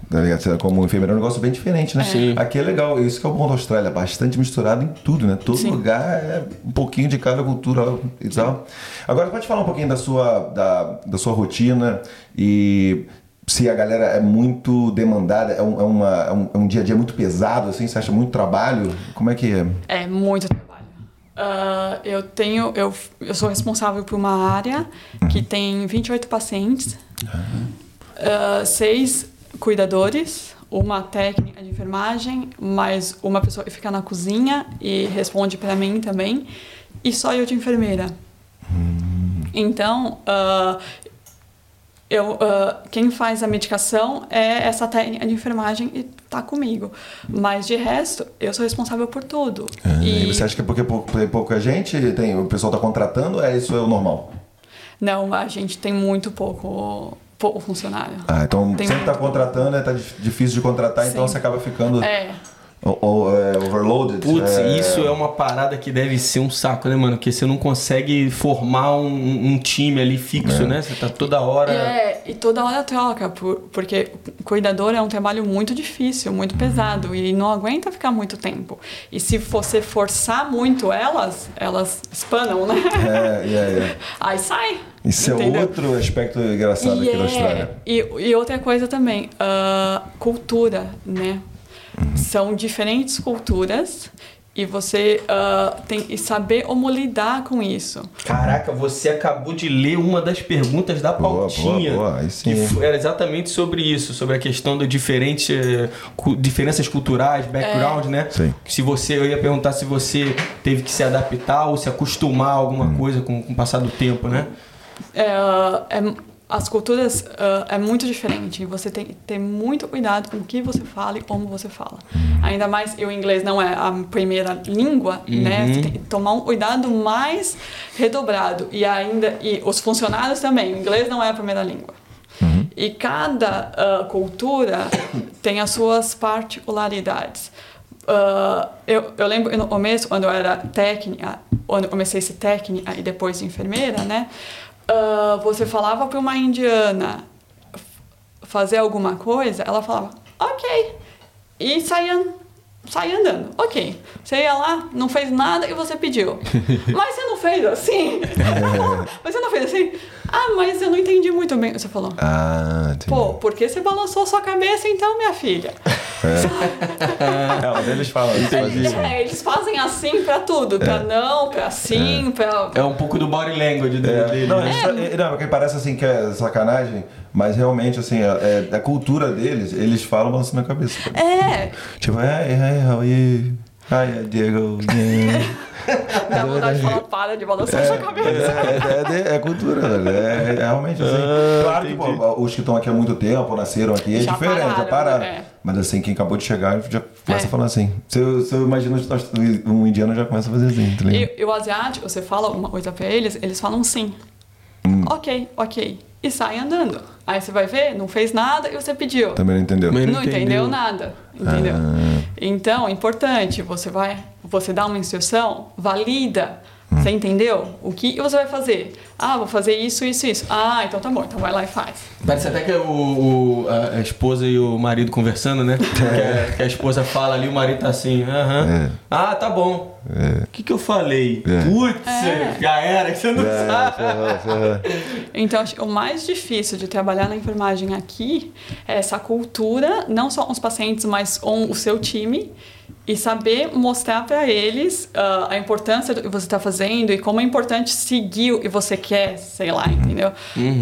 tá ligado? Como enfermeiro, é um negócio bem diferente, né? Sim. Aqui é legal, isso que é o bom da Austrália, bastante misturado em tudo, né? Todo Sim. lugar é um pouquinho de cada cultura e tal. Agora, pode falar um pouquinho da sua, da, da sua rotina e se a galera é muito demandada, é um, é uma, é um, é um dia a dia muito pesado, assim, você acha muito trabalho? Como é que é? É muito trabalho. Ah, eu tenho, eu, eu sou responsável por uma área que tem 28 pacientes, ah, seis cuidadores, uma técnica de enfermagem, mais uma pessoa que fica na cozinha e responde para mim também, e só eu de enfermeira. Então, ah, eu, ah, quem faz a medicação é essa técnica de enfermagem e tá comigo. Mas de resto, eu sou responsável por tudo. E você acha que é porque tem pouca gente, tem, o pessoal está contratando, é isso é o normal? Não, a gente tem muito pouco, pouco funcionário. Ah, então Tem sempre está muito. contratando, é tá dif- difícil de contratar, então Sim. você acaba ficando é, overloaded. Putz, é, isso é uma parada que deve ser um saco, né, mano? Porque você não consegue formar um, um time ali fixo, né? Você tá toda hora. e, é, e toda hora troca, por, porque cuidador é um trabalho muito difícil, muito pesado, e não aguenta ficar muito tempo. E se você forçar muito elas, elas espanam, né? É, é, é. <laughs> Aí sai. Isso é entendeu? outro aspecto engraçado E aqui na é- Austrália. E, e outra coisa também, ah, cultura, né? Uhum. São diferentes culturas e você ah, tem que saber como lidar com isso. Caraca, você acabou de ler uma das perguntas da Boa, pautinha. boa, boa, sim. Que era exatamente sobre isso, sobre a questão das diferentes eh, diferenças culturais, background, né? Sim. Se você, eu ia perguntar se você teve que se adaptar ou se acostumar a alguma Hum. coisa com, com o passar do tempo, né? É, é- as culturas ah, é muito diferente você tem que ter muito cuidado com o que você fala e como você fala. Ainda mais e o inglês não é a primeira língua, né? Você tem que tomar um cuidado mais redobrado e ainda e os funcionários também. O inglês não é a primeira língua. E cada ah, cultura tem as suas particularidades. Ah, eu, eu lembro no começo, quando eu era técnica, quando eu comecei a ser técnica e depois enfermeira, né? Ah, você falava para uma indiana fazer alguma coisa, ela falava, ok. E saía, saía andando, ok. Você ia lá, não fez nada e você pediu. <laughs> Mas você não fez assim? <laughs> mas você não fez assim? Ah, mas eu não entendi muito bem. Você falou, Ah, entendi. Pô, por que você balançou sua cabeça então, minha filha? É, mas eles falam isso. É, eles fazem assim pra tudo, pra não, pra sim, pra. É um pouco do body language É, dele. não, né? isso é- não, porque parece assim que é sacanagem, mas realmente, assim, é, é- a cultura deles, eles falam balançando a cabeça. É, Tipo, hey, hey, how are you? Hi, Diego. Yeah. <laughs> dá vontade de falar, para de balançar sua É, cabeça. é, é, é cultura, velho. É, é realmente assim. claro que pô, os que estão aqui há muito tempo, nasceram aqui, é Já diferente, já pararam, pararam. é. Mas assim, quem acabou de chegar já começa É. a falar assim. Se eu, se eu imagino um indiano já começa a fazer assim, tá ligado? E, e o asiático, você fala alguma coisa pra eles, eles falam sim. Hum. Ok, ok. E sai andando. Aí você vai ver, não fez nada e você pediu. Também não entendeu. Não não entendeu. entendeu. nada, entendeu? Ah. Então, é importante, você vai, você dá uma instrução, valida, Hum. você entendeu? O que você vai fazer? Ah, vou fazer isso, isso, isso. Ah, então tá bom, então vai lá e faz. Parece até que é o, o- a, a esposa e o marido conversando, né? <laughs> Que, a, que a esposa fala ali, o marido tá assim, aham. É. Ah, tá bom. O que, que eu falei? É. Putz, já era, que você não sabe. Então, acho que o mais difícil de trabalhar na enfermagem aqui é essa cultura, não só com os pacientes, mas com o seu time, e saber mostrar para eles ah, a importância do que você está fazendo e como é importante seguir o que você quer, sei lá, entendeu?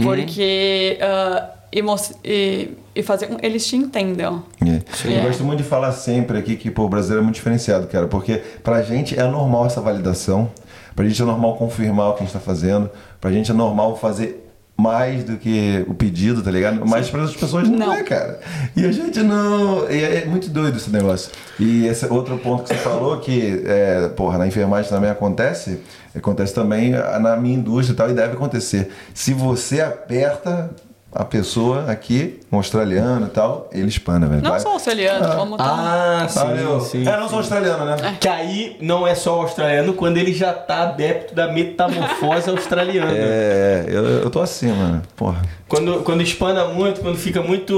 Porque. ah, e, e, e fazer com que eles te entendam. É. Eu É. gosto muito de falar sempre aqui que pô, o brasileiro é muito diferenciado, cara, porque pra gente é normal essa validação, pra gente é normal confirmar o que a gente tá fazendo, pra gente é normal fazer mais do que o pedido, tá ligado? Mas para as pessoas não, Não. é, cara. E a gente não. e É, é muito doido esse negócio. E esse outro ponto que você falou, que, é, porra, na enfermagem também acontece, acontece também na minha indústria e tal, e deve acontecer. Se você aperta a pessoa aqui, um australiano e tal, ele espana, velho. Não Vai- só australiano, como todo. Ah, sim, Valeu. sim. É, não sou australiano, né? Que aí não é só o australiano quando ele já tá adepto da metamorfose <laughs> australiana. É, eu, eu tô assim, mano. Porra. Quando, quando espana muito, quando fica muito.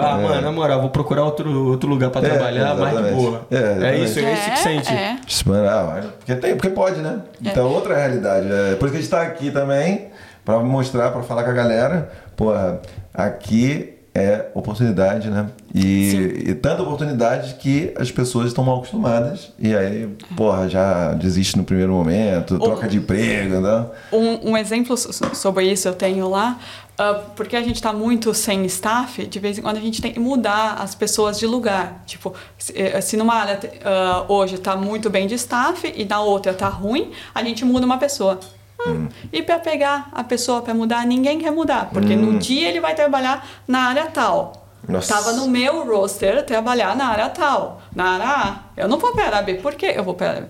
Ah, É. mano, na moral, vou procurar outro, outro lugar pra É, trabalhar, mais de boa. É, É, isso, é isso que sente. É, Espana, ah, porque, tem, porque pode, né? Então, outra realidade. É, por isso que a gente tá aqui também, pra mostrar, pra falar com a galera. Porra, aqui é oportunidade, né? E, e tanta oportunidade que as pessoas estão mal acostumadas. E aí, porra, já desiste no primeiro momento, troca de emprego, né? Um, um exemplo so- sobre isso eu tenho lá, ah, porque a gente está muito sem staff, de vez em quando a gente tem que mudar as pessoas de lugar. Tipo, se, eh, se numa área ah, hoje está muito bem de staff e na outra está ruim, a gente muda uma pessoa. Hum, E para pegar a pessoa para mudar, ninguém quer mudar, porque no dia ele vai trabalhar na área tal. Nossa. Tava no meu roster trabalhar na área tal, na área A. Eu não vou para a área B. Por que eu vou para a área B?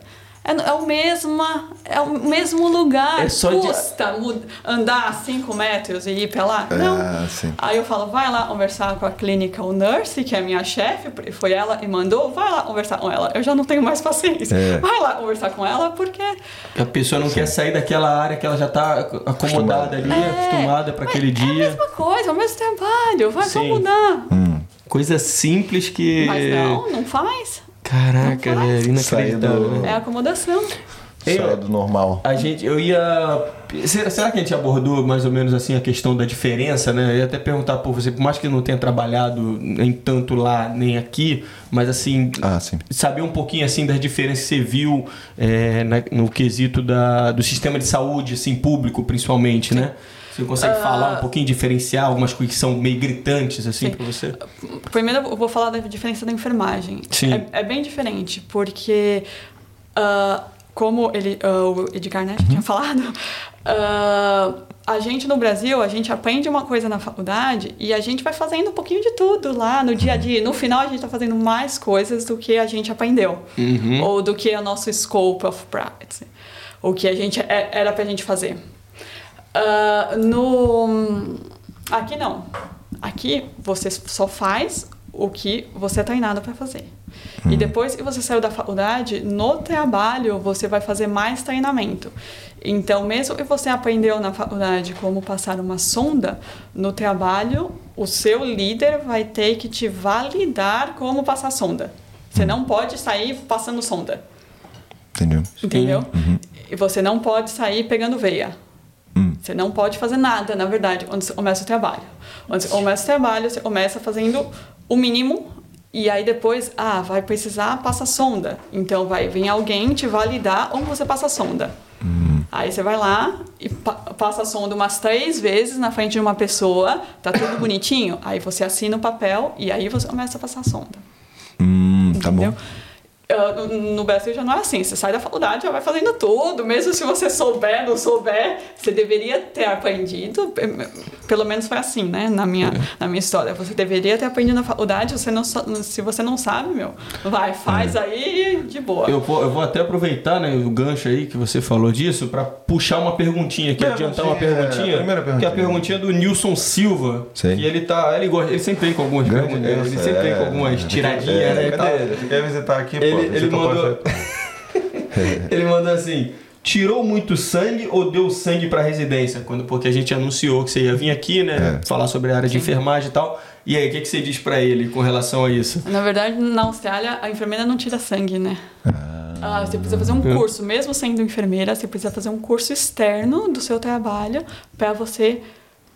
É, é o mesma, é o mesmo lugar. É só de- Custa mud- andar 5 metros e ir pra lá? Não. Ah, sim. Aí eu falo, vai lá conversar com a clinical nurse, que é minha chefe, foi ela que mandou, vai lá conversar com ela. Eu já não tenho mais paciência. É. Vai lá conversar com ela, porque A pessoa não quer sair daquela área que ela já tá acomodada Acostumada. ali, É. acostumada para aquele é a dia. mesma coisa, é o mesmo trabalho, vai só Sim. mudar. Coisa simples que. Mas não, não faz. Caraca, Não faz. velho, inacreditável. Do- né? É acomodação. Sai do normal. A gente, eu ia. Será será que a gente abordou mais ou menos assim a questão da diferença, né? Eu ia até perguntar por você, por mais que não tenha trabalhado nem tanto lá nem aqui, mas assim, Ah, sim. saber um pouquinho assim das diferenças que você viu é, na- no quesito da, do sistema de saúde, assim, público principalmente, né? Você consegue falar um pouquinho, diferenciar algumas coisas que são meio gritantes, assim, Sim. pra você? Primeiro eu vou falar da diferença da enfermagem. Sim. É, é bem diferente, porque ah, como ele, ah, o Edgar né, tinha falado, <laughs> a gente no Brasil, a gente aprende uma coisa na faculdade e a gente vai fazendo um pouquinho de tudo lá no dia a dia. No final, a gente está fazendo mais coisas do que a gente aprendeu. Ou do que é o nosso scope of practice. O que a gente é- era pra gente fazer. Ah, no aqui não. Aqui você só faz o que você é treinado para fazer. E depois que você saiu da faculdade, no trabalho você vai fazer mais treinamento. Então, mesmo que você aprendeu na faculdade como passar uma sonda, no trabalho o seu líder vai ter que te validar como passar sonda. Você não pode sair passando sonda. Entendeu? Entendeu? E você não pode sair pegando veia. Você não pode fazer nada, na verdade, quando você começa o trabalho. Quando você começa o trabalho, você começa fazendo o mínimo e aí depois, ah, vai precisar passar sonda. Então vai vir alguém te validar onde você passa a sonda. Aí você vai lá e pa passa a sonda umas três vezes na frente de uma pessoa, tá tudo <coughs> bonitinho. Aí você assina o papel e aí você começa a passar a sonda. Hum, tá Entendeu? bom. No- no Brasil já não é assim. Você sai da faculdade já vai fazendo tudo. Mesmo se você souber, não souber, você deveria ter aprendido. Pe- Pelo menos foi assim, né? Na minha, na minha história. Você deveria ter aprendido na faculdade. Você não, se você não sabe, meu, vai, faz aí de boa. Eu vou, eu vou até aproveitar né, o gancho aí que você falou disso pra puxar uma perguntinha aqui, Perguntinha, adiantar uma é, perguntinha, a primeira que é a perguntinha. perguntinha do Nilson Silva, Sei. que ele tá, ele gosta, ele sempre vem com algumas perguntas, ele sempre vem é. com algumas tiradinhas, É, né. Cadê ele? Você quer visitar aqui, pô? Ele, o mandou <laughs> ele mandou assim, tirou muito sangue ou deu sangue pra residência? Quando, porque a gente anunciou que você ia vir aqui, né? É. Falar sobre a área de enfermagem e tal. E aí, o que, que você diz pra ele com relação a isso? Na verdade, na Austrália, a enfermeira não tira sangue, né? Ah, você precisa fazer um curso, mesmo sendo enfermeira, você precisa fazer um curso externo do seu trabalho para você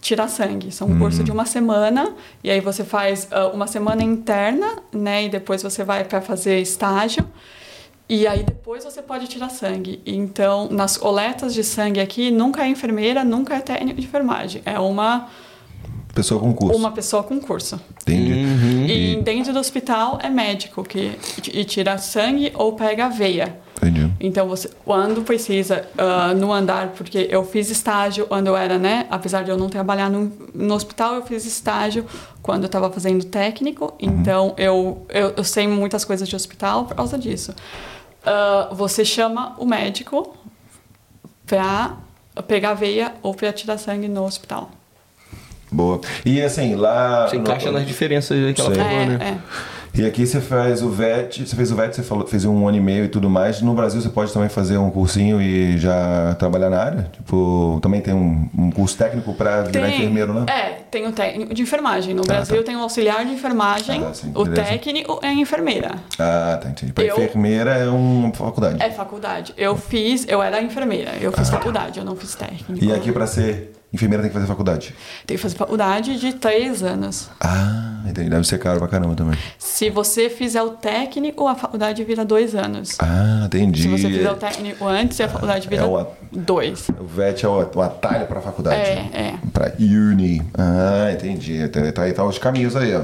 tirar sangue. São um curso de uma semana e aí você faz ah, uma semana interna, né? E depois você vai para fazer estágio. E aí depois você pode tirar sangue. Então, nas coletas de sangue aqui, nunca é enfermeira, nunca é técnico de enfermagem. É uma, Pessoa com curso. uma pessoa com curso. Entendi. E dentro do hospital é médico que e tira sangue ou pega a veia. Entendi. Então, você, quando precisa, ah, no andar, porque eu fiz estágio quando eu era, né? Apesar de eu não trabalhar no, no hospital, eu fiz estágio quando eu estava fazendo técnico. Então, eu, eu, eu sei muitas coisas de hospital por causa disso. Ah, você chama o médico para pegar a veia ou para tirar sangue no hospital. Boa. E assim, lá. Você no- encaixa nas diferenças aí que ela falou, É, né? é. E aqui você faz o VET, você fez o VET, você falou, fez um ano e meio e tudo mais. No Brasil você pode também fazer um cursinho e já trabalhar na área? Tipo, também tem um, um curso técnico pra virar enfermeiro, né? É, tem o técnico de enfermagem. No Brasil tem o auxiliar de enfermagem, Ah, sim, o beleza. técnico é enfermeira. Ah, tá, entendi. Pra Eu- enfermeira é uma faculdade. É faculdade. Eu fiz, eu era enfermeira, eu fiz faculdade, eu não fiz técnico. Ah. E aqui pra ser enfermeira tem que fazer faculdade? Tem que fazer faculdade de três anos. Ah, entendi. Deve ser caro pra caramba também. Se você fizer o técnico, a faculdade vira dois anos. Ah, entendi. Se você fizer o técnico antes, a faculdade vira É o dois. O VET é o, o atalho pra faculdade. É, é. Pra uni. Ah, entendi. Tá, tá aí tá os caminhos aí, ó.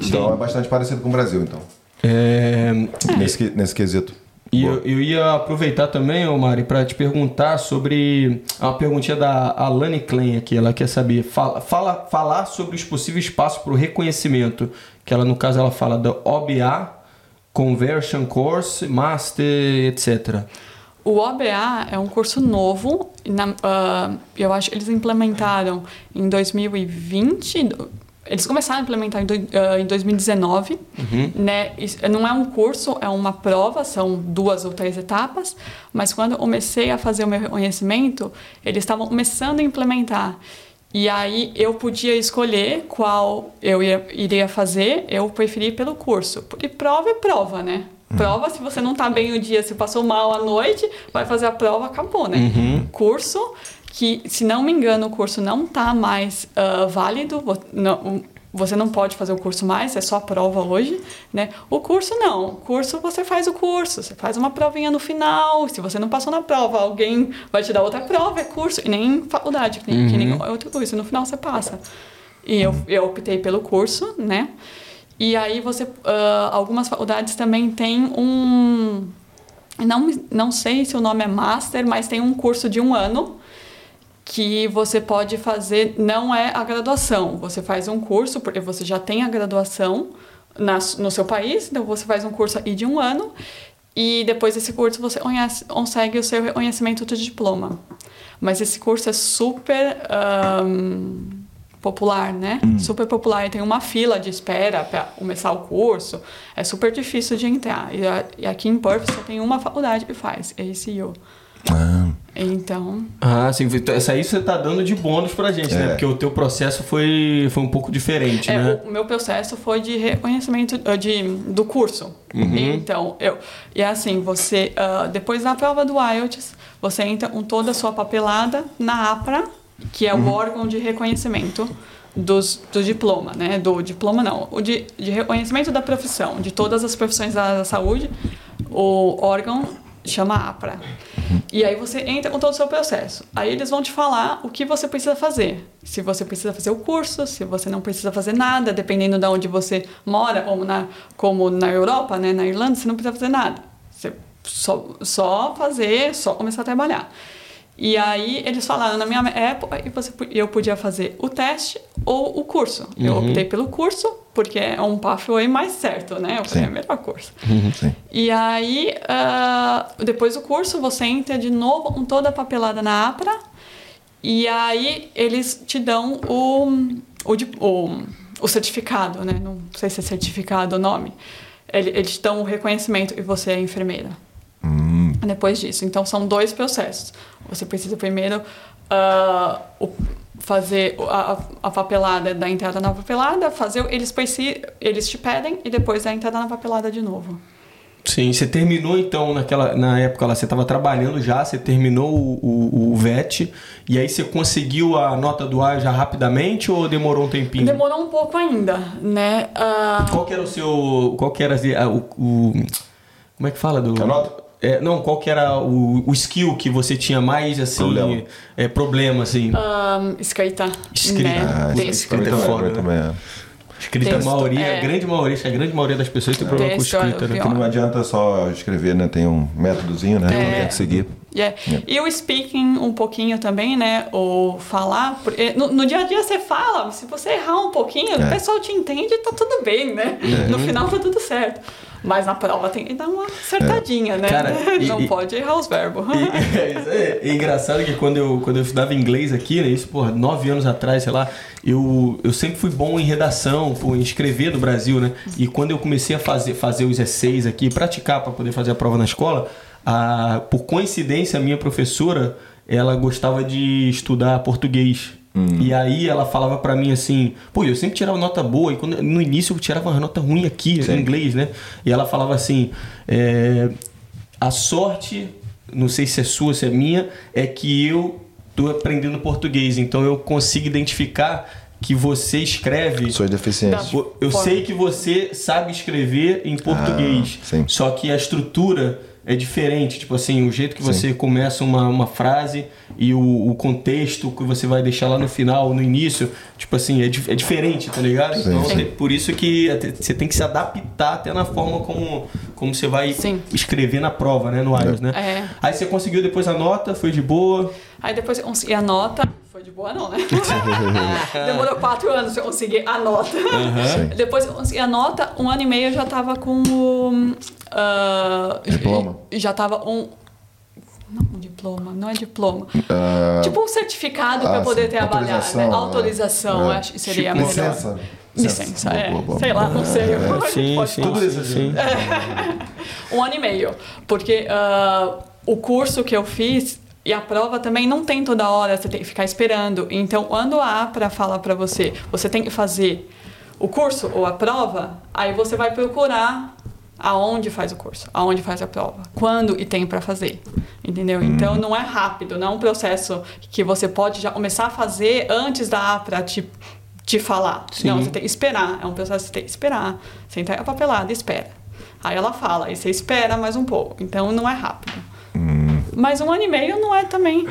Então é bastante parecido com o Brasil, então. É, Nesse, nesse quesito. E eu, eu ia aproveitar também, ô Mari, para te perguntar sobre uma perguntinha da Alane Klein aqui. Ela quer saber, fala, fala, falar sobre os possíveis passos para o reconhecimento. Que ela, no caso, ela fala da OBA, Conversion Course, Master, etc. O OBA é um curso novo. na- ah, eu acho que eles implementaram em 2020. Eles começaram a implementar em, doi- ah, em 2019. Né? Isso não é um curso, é uma prova, são duas ou três etapas. Mas quando eu comecei a fazer o meu reconhecimento, eles estavam começando a implementar. E aí eu podia escolher qual eu ia, iria fazer, eu preferi pelo curso. Porque prova é prova, né? Prova, se você não tá bem o dia, se passou mal à noite, vai fazer a prova, acabou, né? Curso, que, se não me engano, o curso não tá mais ah, válido, não- você não pode fazer o curso mais, é só a prova hoje, né? O curso não, o curso você faz o curso, você faz uma provinha no final, se você não passou na prova, alguém vai te dar outra prova, é curso, e nem faculdade, que nem, que nem outro curso, no final você passa. E eu, eu optei pelo curso, né? E aí você, ah, algumas faculdades também têm um, não, não sei se o nome é master, mas tem um curso de um ano que você pode fazer, não é a graduação, você faz um curso, porque você já tem a graduação na, no seu país, então você faz um curso aí de um ano e depois desse curso você conhece- consegue o seu reconhecimento de diploma. Mas esse curso é super ahn, popular, né? Super popular. E tem uma fila de espera para começar o curso. É super difícil de entrar. E, a- aqui em Perth só tem uma faculdade que faz, é ACU. Ah, Então, Ah, sim. Então, Essa aí você tá dando de bônus pra gente, né? É. Porque o teu processo foi, foi um pouco diferente, é, né? o, o meu processo foi de reconhecimento ah, de, do curso. Então, eu, e é assim, você, ah, depois da prova do IELTS, você entra com toda a sua papelada na APRA, que é o órgão de reconhecimento dos, do diploma, né? Do diploma não, o de, de reconhecimento da profissão, de todas as profissões da saúde, o órgão chama APRA. E aí você entra com todo o seu processo. Aí eles vão te falar o que você precisa fazer. Se você precisa fazer o curso, se você não precisa fazer nada, dependendo de onde você mora, como na, como na Europa, né, na Irlanda, você não precisa fazer nada. Você só, só fazer, só começar a trabalhar. E aí eles falaram, na minha época, eu podia fazer o teste ou o curso. Eu optei pelo curso, porque é um pathway mais certo, né? É o melhor curso. sim. E aí, ah, depois do curso, você entra de novo com toda a papelada na APRA. E aí, eles te dão o, o, o, o certificado, né? Não sei se é certificado o nome. Ele- Eles te dão o reconhecimento e você é enfermeira. Hum, depois disso. Então são dois processos. Você precisa primeiro ah, o- fazer a, a- a papelada da entrada na papelada, fazer eles eles te pedem e depois a entrada na papelada de novo. Sim, você terminou então naquela na época lá, você estava trabalhando já, você terminou o, o, o VET e aí você conseguiu a nota do ar já rapidamente ou demorou um tempinho? Demorou um pouco ainda, né? Ah, Qual que era o seu. Qual que era a- o, o- Como é que fala do. A nota? É, não, qual que era o, o skill que você tinha mais assim. Problema. É, problema, assim. ah, escrita. Escrita. Né? Ah, Texto. escrita é também, foda, né? também, é. escrita, a texto, maioria, é. a grande maioria, a grande maioria das pessoas tem problema com Texto é o escrita, né? pior. Porque não adianta só escrever, né? Tem um métodozinho, né? Que É. tem que seguir. Yeah. E o speaking um pouquinho também, né? Ou falar. porque No, no dia a dia você fala, se você errar um pouquinho, o É. pessoal te entende e tá tudo bem, né? No final tá tudo certo. Mas na prova tem que dar uma acertadinha, né? Cara, Não e- pode errar os verbos. <laughs> E, é, isso é, é engraçado que quando eu, quando eu estudava inglês aqui, né, isso, porra, nove anos atrás, sei lá, eu, eu sempre fui bom em redação, pô, em escrever no Brasil, né? E quando eu comecei a fazer, fazer os essays aqui, praticar para poder fazer a prova na escola, a, por coincidência, a minha professora, ela gostava de estudar português. E aí ela falava pra mim assim, pô, eu sempre tirava nota boa, e quando, no início eu tirava uma nota ruim aqui, em inglês, né? E ela falava assim, é, a sorte, não sei se é sua, se é minha, é que eu tô aprendendo português, então eu consigo identificar que você escreve. Deficiências. Dá. Eu sei que você sabe escrever em português, Ah, sim. só que a estrutura é diferente. Tipo assim, o jeito que você começa uma, uma frase e o, o contexto que você vai deixar lá no final, no início, tipo assim, é, di- é diferente, tá ligado? Sim, então, sim. é por isso que você tem que se adaptar até na forma como, como você vai Sim. escrever na prova, né? No IELTS, né? É. Aí você conseguiu depois a nota, foi de boa. Aí depois eu consegui a nota. Foi de boa, não, né? <laughs> Demorou quatro anos pra eu conseguir a nota. Sim. Depois eu consegui a nota, um ano e meio eu já tava com o. ah, Diploma. Já tava um. Não, um diploma, não é diploma. Ah, tipo um certificado ah, para poder sim. trabalhar, né? Autorização, né? eu acho que seria Tipo, melhor. licença. Licença, é. Boa, boa, Sei boa. lá, não sei. <laughs> Gente Sim, pode sim. Tudo isso, sim. <laughs> Um ano e meio. Porque ah, o curso que eu fiz e a prova também não tem toda hora, você tem que ficar esperando. Então, quando a APRA fala para você, você tem que fazer o curso ou a prova, aí você vai procurar aonde faz o curso, aonde faz a prova, quando e tem para fazer. Entendeu? Então, não é rápido, não é um processo que você pode já começar a fazer antes da APRA te, te falar. Sim. Não, você tem que esperar. É um processo que você tem que esperar. Você entrega a papelada, espera. Aí ela fala, aí você espera mais um pouco. Então não é rápido. Mas um ano e meio não é também.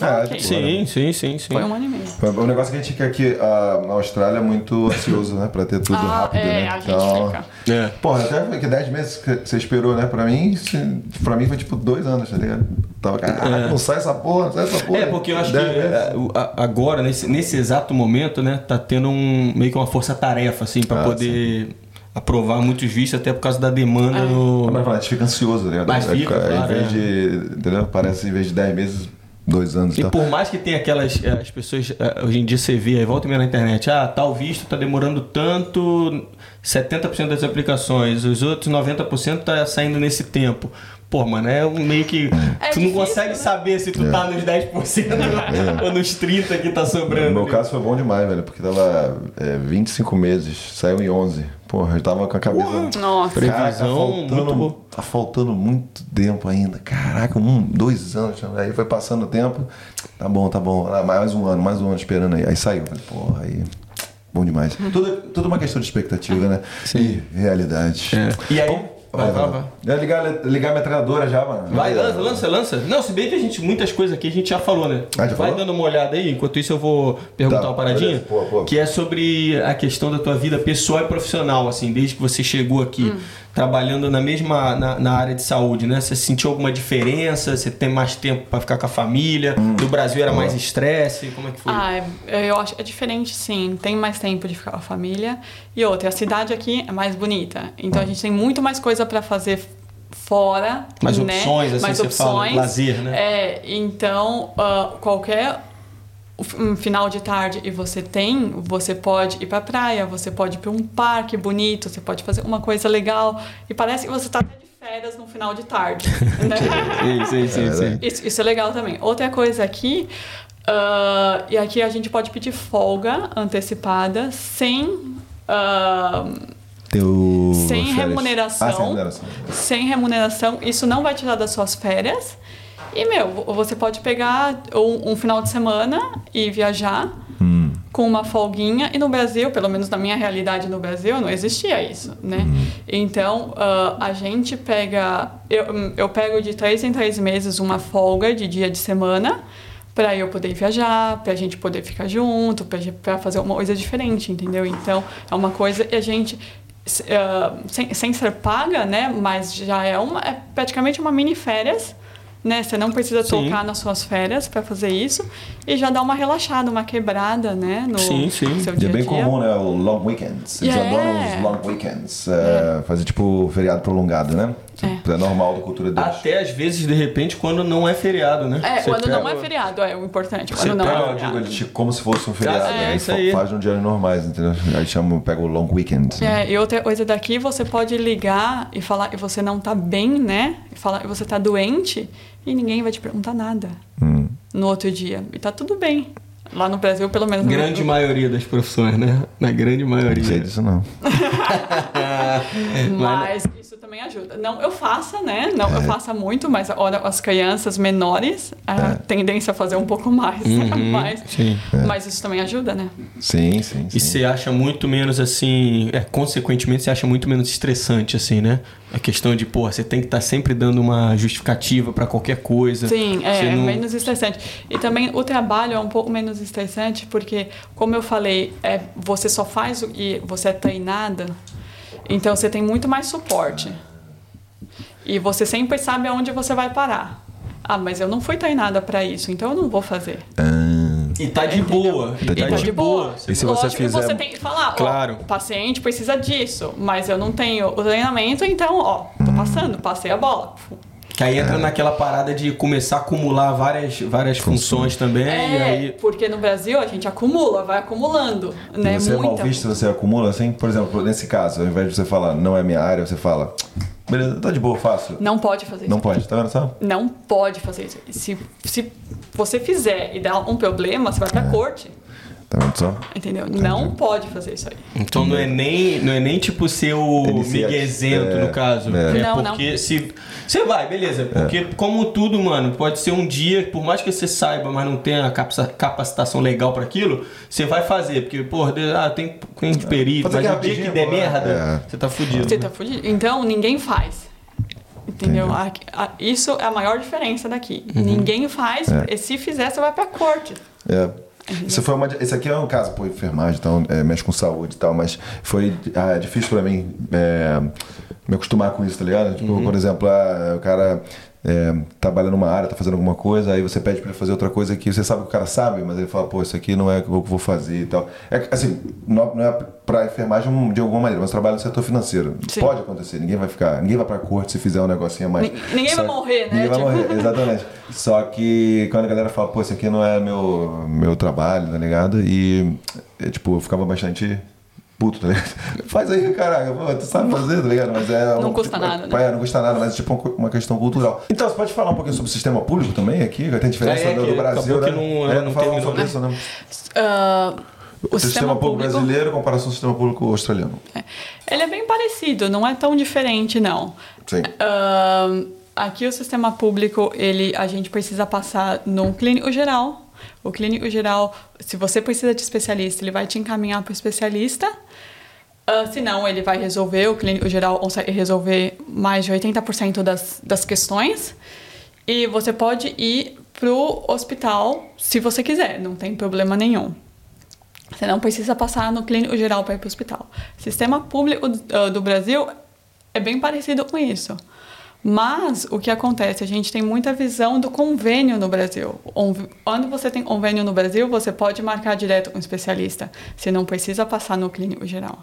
Ah, Ok. é, Sim, sim, sim, sim. Foi um ano e meio. O negócio que a gente quer aqui na Austrália é muito ansioso, né? Pra ter tudo ah, rápido, é, né? a gente fica. É. Porra, até foi que 10 meses que você esperou, né? Pra mim, se- pra mim foi tipo dois anos, tá ligado? Tava, caraca, É. não sai essa porra, não sai essa porra. É, porque eu acho que 10 meses. é, a- agora, nesse, nesse exato momento, né, tá tendo um, meio que uma força-tarefa, assim, pra Ah, poder aprovar muitos vistos, até por causa da demanda no. Mas, a gente fica ansioso, tá ligado? Mas fica, Em claro, vez é. de. Entendeu? Parece em vez de 10 meses, dois anos e E por mais que tenha aquelas. eh, As pessoas. eh, Hoje em dia você vê, aí volta e meia na internet, ah, tal visto tá demorando tanto, 70% das aplicações, os outros 90% tá saindo nesse tempo. Pô, mano, é um meio que. É tu não difícil, consegue né? saber se tu É. tá nos 10% <laughs> ou nos 30% que tá sobrando. No meu caso foi bom demais, velho, porque tava é, 25 meses, saiu em 11. Porra, eu tava com a cabeça. Nossa. Previsão Caraca, tá faltando, muito boa. tá faltando muito tempo ainda. Caraca, um, dois anos. Aí foi passando o tempo. Tá bom, tá bom. Ah, mais um ano, mais um ano esperando aí. Aí saiu. Falei, Porra, aí. Bom demais. Tudo, tudo uma questão de expectativa, né? Sim. E realidade. É. E aí? Vai, vai, vai. Já ligar, ligar minha treinadora já, mano. Vai, lança, lança, lança. Não, se bem que a gente, muitas coisas aqui a gente já falou, né? Ah, já Vai falou? dando uma olhada aí, enquanto isso eu vou perguntar Tá, uma paradinha. Pô, pô. Que é sobre a questão da tua vida pessoal e profissional, assim, desde que você chegou aqui, trabalhando na mesma, na, na área de saúde, né? Você sentiu alguma diferença? Você tem mais tempo pra ficar com a família? No Brasil era mais estresse? Como é que foi? Ah, é- eu acho que é diferente, sim. Tem mais tempo de ficar com a família. E outra, a cidade aqui é mais bonita. Então a gente tem muito mais coisa para fazer fora. Mais né? opções, assim, mais você fala, opções. lazer, né? É, então ah, qualquer um final de tarde e você tem, você pode ir pra praia, você pode ir para um parque bonito, você pode fazer uma coisa legal e parece que você tá de férias no final de tarde. <laughs> né? Sim, sim, sim, sim. Isso, isso é legal também. Outra coisa aqui, ah, e aqui a gente pode pedir folga antecipada sem. ah, Teu Sem férias. remuneração. Ah, sem remuneração. sem remuneração, isso não vai tirar das suas férias. E, meu, vo- você pode pegar um, um final de semana e viajar Hum. com uma folguinha. E no Brasil, pelo menos na minha realidade no Brasil, não existia isso, né? Uhum. Então, ah, a gente pega... Eu, eu pego de três em três meses uma folga de dia de semana para eu poder viajar, para a gente poder ficar junto, para fazer uma coisa diferente, entendeu? Então, é uma coisa e a gente... ah, sem, sem ser paga, né? Mas já é uma é praticamente uma mini férias, né? Você não precisa Sim. tocar nas suas férias para fazer isso e já dá uma relaxada, uma quebrada, né? No Sim, sim. seu E é dia a bem dia. comum, né? O long weekends. Eles Yeah. adoram os long weekends. é, Fazer tipo feriado prolongado, né? É, normal da cultura deles. Até às vezes, de repente, quando não é feriado, né? É, Você quando não pega- é feriado, é o importante. Você Quando não pega Não, é eu digo, feriado. eles, tipo, como se fosse um feriado. É, né? isso aí. Faz no dias normais, entendeu? Aí chama, pega o long weekend. né? É, e outra coisa daqui, você pode ligar e falar que você não tá bem, né? E falar que você tá doente e ninguém vai te perguntar nada Hum. no outro dia. E tá tudo bem. Lá no Brasil, pelo menos. no- Grande maioria das profissões, né? Na grande Não sei maioria. disso, não. <laughs> Mas isso também ajuda. Não eu faça, né? Não É. eu faça muito, mas olha, as crianças menores, a tendência a fazer um pouco mais. Uhum, <laughs> mas, sim. mas isso também ajuda, né? Sim, sim, sim. E você acha muito menos assim. É, consequentemente, você acha muito menos estressante, assim, né? A questão de, pô, você tem que estar sempre dando uma justificativa pra qualquer coisa. Sim, é, é não- menos estressante. E também o trabalho é um pouco menos estressante porque, como eu falei, é, você só faz o e você é treinada, então você tem muito mais suporte. E você sempre sabe aonde você vai parar. Ah, mas eu não fui treinada para isso, então eu não vou fazer. Ah, E tá de Entendeu? boa. Tá de E boa. de boa. E se você Lógico que fizer- você tem que falar, Claro. ó, o paciente precisa disso, mas eu não tenho o treinamento, então, ó, tô passando, passei a bola. Que aí entra naquela parada de começar a acumular várias, várias funções também. E É, aí. porque no Brasil a gente acumula, vai acumulando, né? E você é mal Muita- visto, você acumula assim? Por exemplo, nesse caso, ao invés de você falar não é minha área, você fala, beleza, tá de boa, faço. Não pode fazer Não isso. pode, tá vendo só? Não pode fazer isso. Se, se você fizer e der um problema, você vai pra corte. Tá vendo só? Entendeu? Não pode fazer isso aí. Então não é nem, não é nem tipo ser o miguezento, É, no caso. é. É, Não, porque se. Você vai, beleza. Porque, como tudo, mano, pode ser um dia, por mais que você saiba, mas não tenha a capaci- capacitação legal pra aquilo, você vai fazer. Porque, pô, ah, tem tem de perito, mas o dia que der merda, É. você tá fudido. Você tá fudido. Então, ninguém faz. Entendeu? A- a- isso é a maior diferença daqui. Uhum. Ninguém faz, e se fizer, você vai pra corte. É. Isso foi uma, esse aqui é um caso, pô, enfermagem, então, é, mexe com saúde e tal, mas foi ah, difícil pra mim é, me acostumar com isso, tá ligado? Tipo, por exemplo, ah, o cara é, trabalha numa área, tá fazendo alguma coisa, aí você pede pra ele fazer outra coisa que você sabe que o cara sabe, mas ele fala, pô, isso aqui não é o que eu vou fazer e tal. É, assim, não, não é pra enfermagem de alguma maneira, mas trabalha no setor financeiro. Sim. Pode acontecer, ninguém vai ficar, ninguém vai pra corte se fizer um negocinho a mais. Ni- ninguém vai Só- morrer, né? Ninguém vai Tipo- morrer, exatamente. <laughs> Só que quando a galera fala, pô, isso aqui não é meu, meu trabalho, tá ligado? E, é, tipo, eu ficava bastante puto, tá ligado? Faz aí, caraca, pô, tu sabe fazer, tá ligado? Mas é. Não um- custa tipo, nada, né? É, não custa nada, mas é tipo uma- questão cultural. Então, você pode falar um pouquinho sobre o sistema público também aqui? Tem diferença É, é do, do Brasil, né? que não- é, não não falamos sobre isso, né? Ah, O, sistema, público brasileiro em comparação ao sistema público australiano. Ele é bem parecido, não é tão diferente, não. Sim. Ahn, aqui o sistema público, ele, a gente precisa passar num clínico geral. O clínico geral, se você precisa de especialista, ele vai te encaminhar para o especialista. Ah, se não, ele vai resolver, o clínico geral consegue resolver mais de 80% das, das questões. E você pode ir pro hospital se você quiser, não tem problema nenhum. Você não precisa passar no clínico geral para ir para o hospital. Sistema público ah, do Brasil é bem parecido com isso. Mas o que acontece? A gente tem muita visão do convênio no Brasil. Quando você tem convênio no Brasil, você pode marcar direto com o especialista. Você não precisa passar no clínico geral.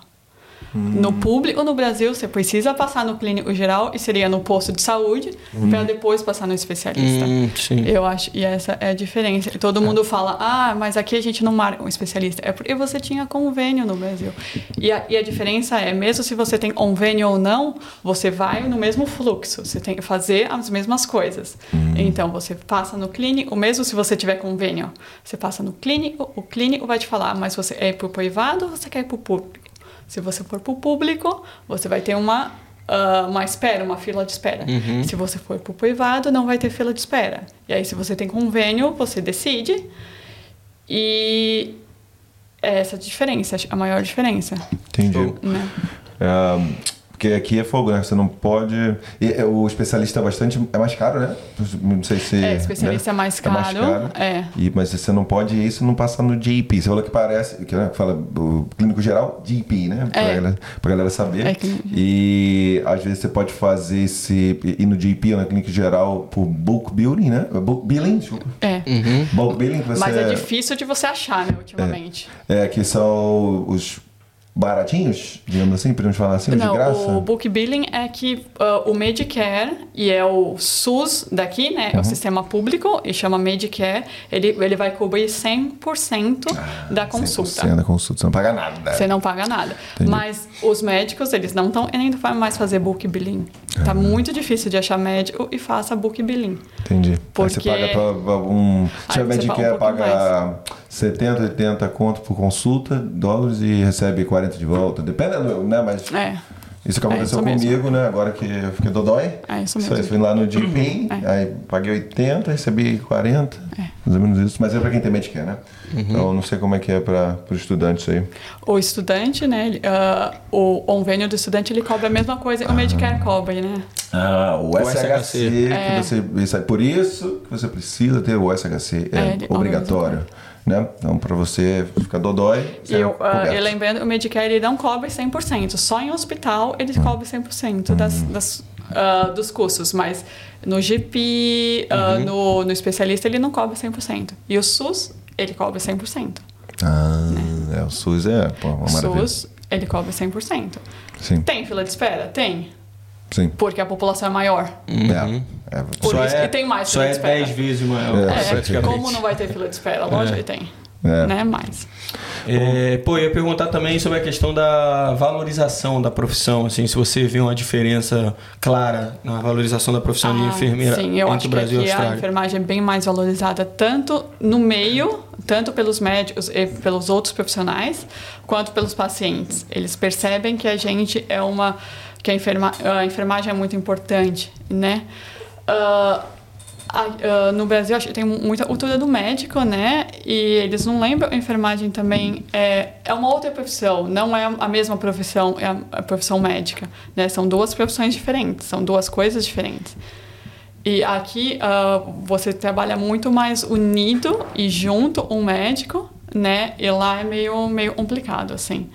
No público, no Brasil, você precisa passar no clínico geral e seria no posto de saúde para depois passar no especialista. Hum, sim. Eu acho, e essa é a diferença. E todo mundo fala, ah, mas aqui a gente não marca um especialista. É porque você tinha convênio no Brasil. E a, e a diferença é, mesmo se você tem convênio ou não, você vai no mesmo fluxo. Você tem que fazer as mesmas coisas. Então, você passa no clínico, mesmo se você tiver convênio, você passa no clínico, o clínico vai te falar, mas você é pro privado ou você quer ir pro público? Se você for pro público, você vai ter uma ah, uma espera, uma fila de espera. Se você for pro privado, não vai ter fila de espera. E aí, se você tem convênio, você decide. E é essa a diferença, a maior diferença. Entendi. Né? É, porque aqui é fogo, né? Você não pode. e, é, o especialista é bastante. É mais caro, né? Não sei se. É, especialista né? é mais caro. É. E, mas você não pode isso não passar no GP. Você falou que parece, que né, fala o clínico geral, GP, né? Pra, É. galera, pra galera saber. É que- E às vezes você pode fazer esse. ir no GP ou na clínica geral por bulk billing, né? Bulk billing, desculpa. É. Bulk billing, que você. Mas é difícil de você achar, né, ultimamente. É, que são os baratinhos, digamos assim, podemos falar assim, de Não, graça. o book billing é que ah, o Medicare, e é o SUS daqui, né? Uhum. É o sistema público, e chama Medicare, ele, ele vai cobrir 100% da consulta. 100% da consulta, você não paga nada. Você não paga nada. Entendi. Mas os médicos, eles não estão indo mais fazer book billing. Tá muito difícil de achar médico e faça book billing. Entendi. Aí você Porque- paga pra, pra um. Se a você Medicare paga um paga 70, 80 conto por consulta, dólares, e recebe 40 de volta. Dependendo, né? Mas É, isso que É, aconteceu isso mesmo. comigo, né? Agora que eu fiquei dodói. é isso Isso mesmo. aí, fui lá no GP, É. aí paguei 80, recebi 40, mais ou menos isso. Mas é pra quem tem Medicare, né? Então eu não sei como é que é para os estudantes isso aí. O estudante, né? ele, ah, o convênio do estudante, ele cobra a mesma coisa que o Medicare cobra, né? Ah, o, O SHC, SHC. que você, isso é por isso que você precisa ter o SHC, é, É, ele- obrigatório, né? Então para você ficar dodói, E, você é eu, ah, coberto. e lembrando, o Medicare ele não cobre 100%. Só em hospital ele cobre 100% das, das, ah, dos custos. Mas no GP, ah, no, no especialista, ele não cobre 100%. E o SUS, ele cobre 100%. Ah, é, o SUS é pô, uma O maravilha. SUS, ele cobre 100%. Sim, Tem fila de espera? Tem. Sim. Porque a população é maior. É, é, Por Só isso é, que tem mais Só fila é de espera. 10 vezes maior, É, É, como não vai ter fila de espera? Lógico que tem. É. Né? Mais. É, pô, eu ia perguntar também sobre a questão da valorização da profissão, assim, se você vê uma diferença clara na valorização da profissão de Ah, enfermeira Sim, eu entre acho o Brasil e que a aqui a Austrália. enfermagem é bem mais valorizada tanto no meio, tanto pelos médicos e pelos outros profissionais, quanto pelos pacientes. Eles percebem que a gente é uma que a, enferma, a enfermagem é muito importante, né? A- ah, no Brasil, acho que tem muita cultura do médico, né? E eles não lembram enfermagem também é, é uma outra profissão, não é a mesma profissão, é a, a profissão médica, né? São duas profissões diferentes, são duas coisas diferentes. E aqui ah, você trabalha muito mais unido e junto um médico, né? E lá é meio, meio complicado, assim.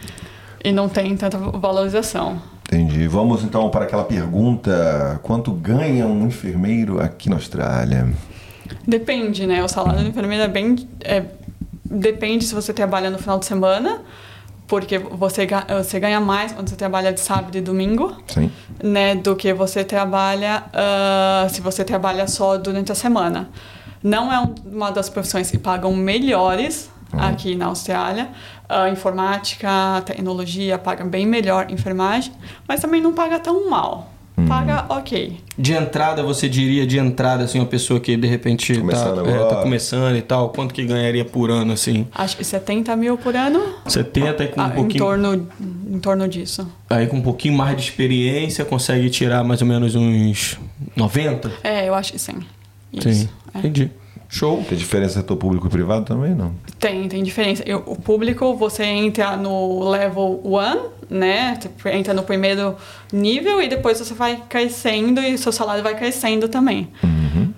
E não tem tanta valorização. Entendi. Vamos então para aquela pergunta: quanto ganha um enfermeiro aqui na Austrália? Depende, né? O salário do enfermeiro é bem. é- depende se você trabalha no final de semana, porque você, você ganha mais quando você trabalha de sábado e domingo, Sim. né? Do que você trabalha ah, se você trabalha só durante a semana. Não é um- uma das profissões que pagam melhores aqui na Austrália. A informática, a tecnologia paga bem melhor enfermagem, mas também não paga tão mal. Paga ok. De entrada, você diria de entrada, assim, uma pessoa que de repente tá, Começando é, tá começando e tal, quanto que ganharia por ano, assim? Acho que 70 mil por ano. 70 e com um Ah, em, pouquinho. torno, em torno disso. Aí com um pouquinho mais de experiência, consegue tirar mais ou menos uns 90? É, eu acho que sim. Isso. Sim. é. Entendi. Show. Tem diferença setor público e privado também, não? Tem, tem diferença. Eu- o público, você entra no level 1, né? Você entra no primeiro nível e depois você vai crescendo e seu salário vai crescendo também.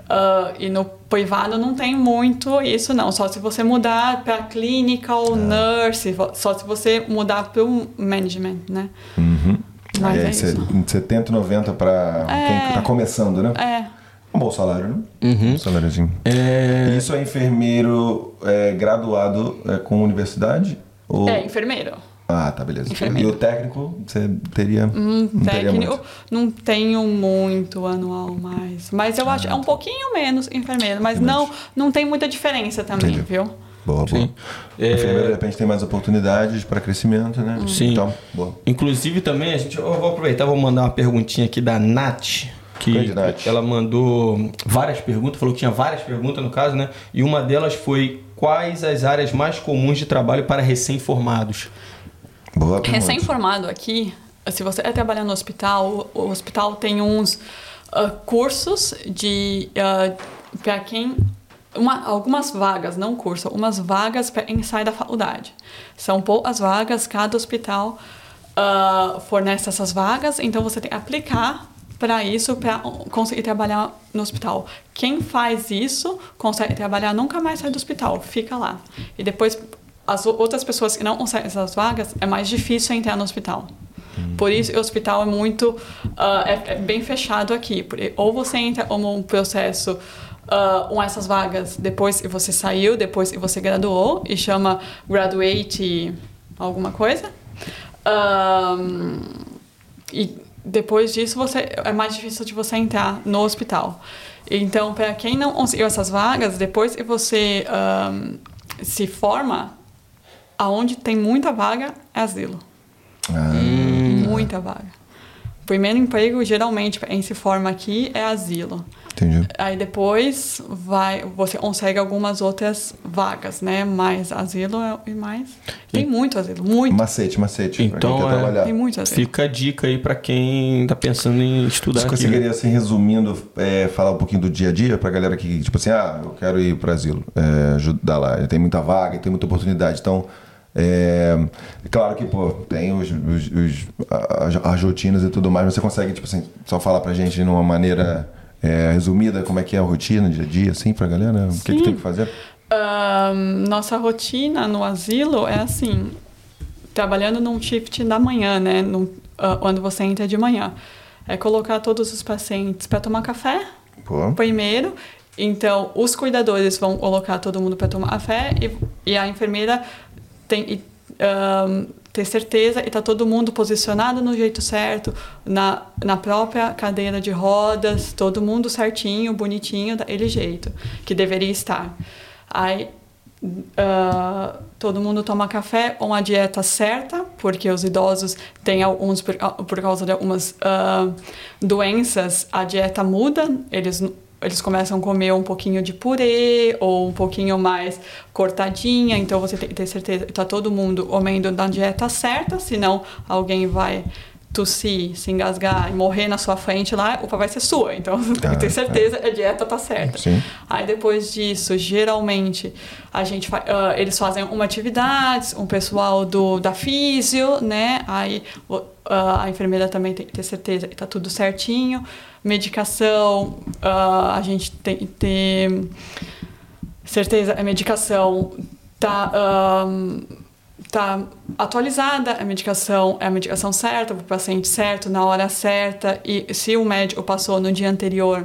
Ah, e no privado não tem muito isso, não. Só se você mudar para clinical, nurse, vo- só se você mudar para o management, né? Mas aí é isso. 70, 90 para É. quem tá começando, né? É. Um bom salário, né? Uhum. Um saláriozinho. É, Isso é enfermeiro é, graduado é, com universidade? Ou... É, enfermeiro. Ah, tá, beleza. Enfermeiro. E o técnico, você teria. Um não teria técnico, muito. não tenho muito anual mais. Mas eu acho é um pouquinho menos enfermeiro, mas não, não tem muita diferença também, Entendi. viu? Boa, boa. Sim. É, Enfermeiro, de repente, tem mais oportunidades para crescimento, né? Sim. Então, boa. Inclusive também, a gente, eu vou aproveitar, vou mandar uma perguntinha aqui da Nath. Que ela mandou várias perguntas, falou que tinha várias perguntas no caso, né? E uma delas foi: quais as áreas mais comuns de trabalho para recém-formados? Recém-formado aqui, se você é trabalhar no hospital, o hospital tem uns ah, cursos de para quem uma, algumas vagas, não curso, umas vagas para quem sai da faculdade. São poucas vagas, cada hospital ah, fornece essas vagas, então você tem que aplicar para isso, para conseguir trabalhar no hospital. Quem faz isso consegue trabalhar, nunca mais sai do hospital, fica lá. E depois, as outras pessoas que não conseguem essas vagas, é mais difícil entrar no hospital. Por isso, o hospital é muito. ah, é, é bem fechado aqui. Ou você entra como um processo ah, com essas vagas depois que você saiu, depois que você graduou, e chama graduate alguma coisa. Ahn, e depois disso você é mais difícil de você entrar no hospital. Então, para quem não conseguiu essas vagas, depois que você ahn, se forma, aonde tem muita vaga é asilo. Ah, Muita vaga. O primeiro emprego, geralmente, para quem se forma aqui, é asilo. Entendi. Aí depois vai, você consegue algumas outras vagas, né? Mais asilo é- e mais. Tem muito asilo, muito. Macete, macete. pra Então, quem quer é- trabalhar. Tem muito asilo. Fica a dica aí para quem tá pensando em estudar Você aqui. conseguiria, né? assim, resumindo, é, falar um pouquinho do dia a dia pra galera que, tipo assim, ah, eu quero ir pro asilo, é, ajudar lá, tem muita vaga, tem muita oportunidade. Então, é, claro que, pô, tem os, os- os- as, as rotinas e tudo mais, mas você consegue, tipo assim, só falar pra gente de uma maneira é, resumida como é que é a rotina, dia a dia, assim, pra galera? O que, que Sim. tem que fazer? Ahn, nossa rotina no asilo é assim, trabalhando num shift da manhã, né? Num, ah, quando você entra de manhã. É colocar todos os pacientes para tomar café, Pô, primeiro. Então, os cuidadores vão colocar todo mundo para tomar café e, e a enfermeira tem e, ahn, ter certeza e tá todo mundo posicionado no jeito certo, na, na própria cadeira de rodas, todo mundo certinho, bonitinho, daquele jeito que deveria estar. Aí ah, todo mundo toma café com a dieta certa, porque os idosos têm alguns, por, por causa de algumas ah, doenças, a dieta muda, eles, eles começam a comer um pouquinho de purê ou um pouquinho mais cortadinha, então você tem que ter certeza que está todo mundo comendo da dieta certa, senão alguém vai tossir, se engasgar e morrer na sua frente lá, culpa vai ser sua. Então você tem que ter Ah, certeza que a dieta tá certa. Sim. Aí depois disso, geralmente, a gente fa- ah, eles fazem uma atividade, um pessoal do, da físio, né? Aí o- ah, a enfermeira também tem que ter certeza que tá tudo certinho. Medicação, ah, a gente tem que ter certeza a medicação tá, ahn, tá atualizada, a medicação é a medicação certa, para o paciente certo, na hora certa, e se o médico passou no dia anterior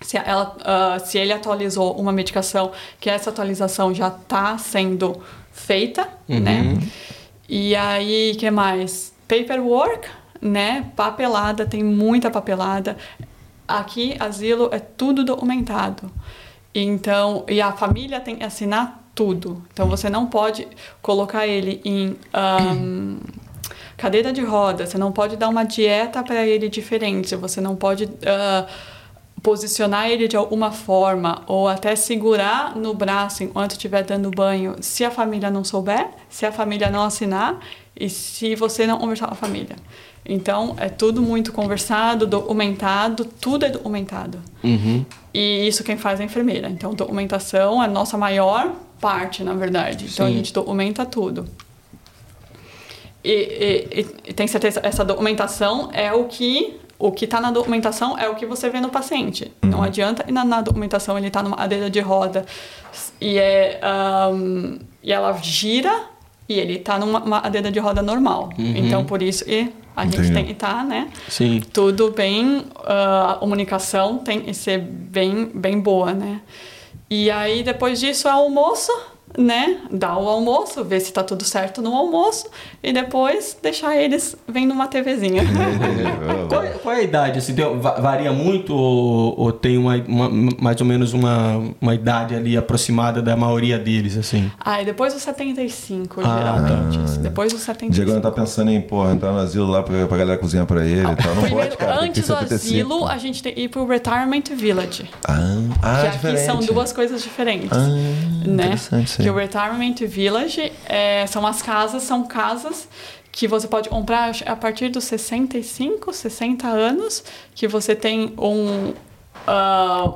se, ela, ah, se ele atualizou uma medicação, que essa atualização já está sendo feita, né? E aí, que mais? Paperwork, né? Papelada, tem muita papelada. Aqui, asilo é tudo documentado. Então, e a família tem que assinar tudo. Então, você não pode colocar ele em ahn, <clears throat> cadeira de roda, você não pode dar uma dieta para ele diferente, você não pode ah, posicionar ele de alguma forma ou até segurar no braço enquanto estiver dando banho, se a família não souber, se a família não assinar e se você não conversar com a família. Então, é tudo muito conversado, documentado, tudo é documentado. Uhum. E isso quem faz é a enfermeira. Então, documentação é a nossa maior parte, na verdade. Então, Sim. a gente documenta tudo. E, e- e- tem certeza, essa documentação é o que o que está na documentação é o que você vê no paciente. Não adianta ir na, na documentação ele está numa cadeira de roda e é ahn, e ela gira e ele está numa uma cadeira de roda normal. Então por isso e a gente Entendi. tem que estar, né? Sim. tudo bem, ah, a comunicação tem que ser bem, bem boa, né? E aí, depois disso, é almoço, né? Dar o almoço, ver se tá tudo certo no almoço e depois deixar eles vendo uma TVzinha. <laughs> <laughs> Qual, é- qual é a idade? Assim, va- varia muito ou, ou tem uma, uma- mais ou menos uma, uma idade ali aproximada da maioria deles, assim? Aí depois dos 75, Ah. geralmente. Depois dos 75. Diego não tá pensando em, porra, entrar no asilo lá pra, pra galera cozinhar pra ele e tal. Não Primeiro, pode, cara. antes do 75. asilo, a gente tem que ir pro Retirement Village. Ah, ah que aqui diferente. são duas coisas diferentes. Ah, né? interessante isso Que o Retirement Village é, são as casas, são casas que você pode comprar a partir dos 65, 60 anos, que você tem um, ah,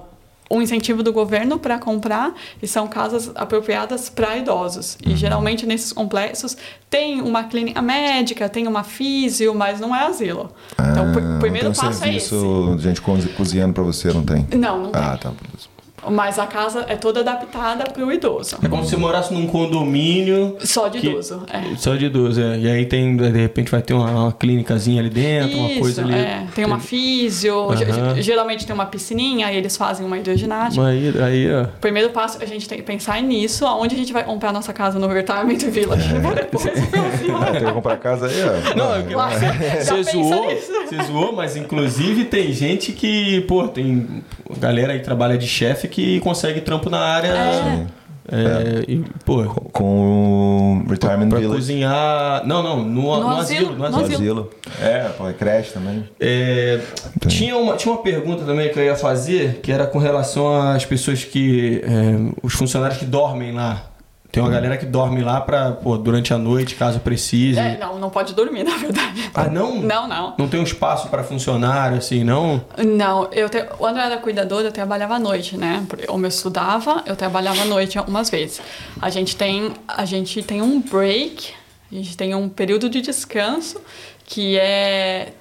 um incentivo do governo para comprar e são casas apropriadas para idosos. Uhum. E geralmente nesses complexos tem uma clínica médica, tem uma físio, mas não é asilo. então, o Ah, primeiro não tem um passo é esse. serviço de gente cozi- cozinhando pra você, não tem? Não, não tem. Ah, tá. Mas a casa é toda adaptada para o idoso. É como se você morasse num condomínio. Só de que- idoso, é. Só de idoso, é. E aí tem, de repente, vai ter uma, uma clínicazinha ali dentro, uma Isso, coisa ali. é. Tem uma físio, Aham. geralmente tem uma piscininha, aí eles fazem uma hidroginástica. Aí, aí, ó. Primeiro passo, a gente tem que pensar nisso, aonde a gente vai comprar nossa casa no Retirement Village. É. Depois. Ah, <laughs> tem que comprar casa aí, ó. Não, eu- Lá, Você zoou, você zoou, mas inclusive tem gente que, pô, tem galera aí que trabalha de chefe que consegue trampo na área. É. é, e, pô, Com o Retirement pra Village. cozinhar. Não, não, no, no, No asilo. asilo, No asilo. Asilo. É, pô, é creche também. É, tinha, uma, tinha uma pergunta também que eu ia fazer, que era com relação às pessoas que. é, os funcionários que dormem lá. Tem uma galera que dorme lá pra, pô, durante a noite, caso precise. É, não, não pode dormir, <laughs> na verdade. Ah, não? Não, não. Não tem um espaço pra funcionário, assim, não? Não, eu te- quando eu era cuidadora, eu trabalhava à noite, né? Como eu estudava, eu trabalhava à noite algumas vezes. A gente tem, a gente tem um break, a gente tem um período de descanso que é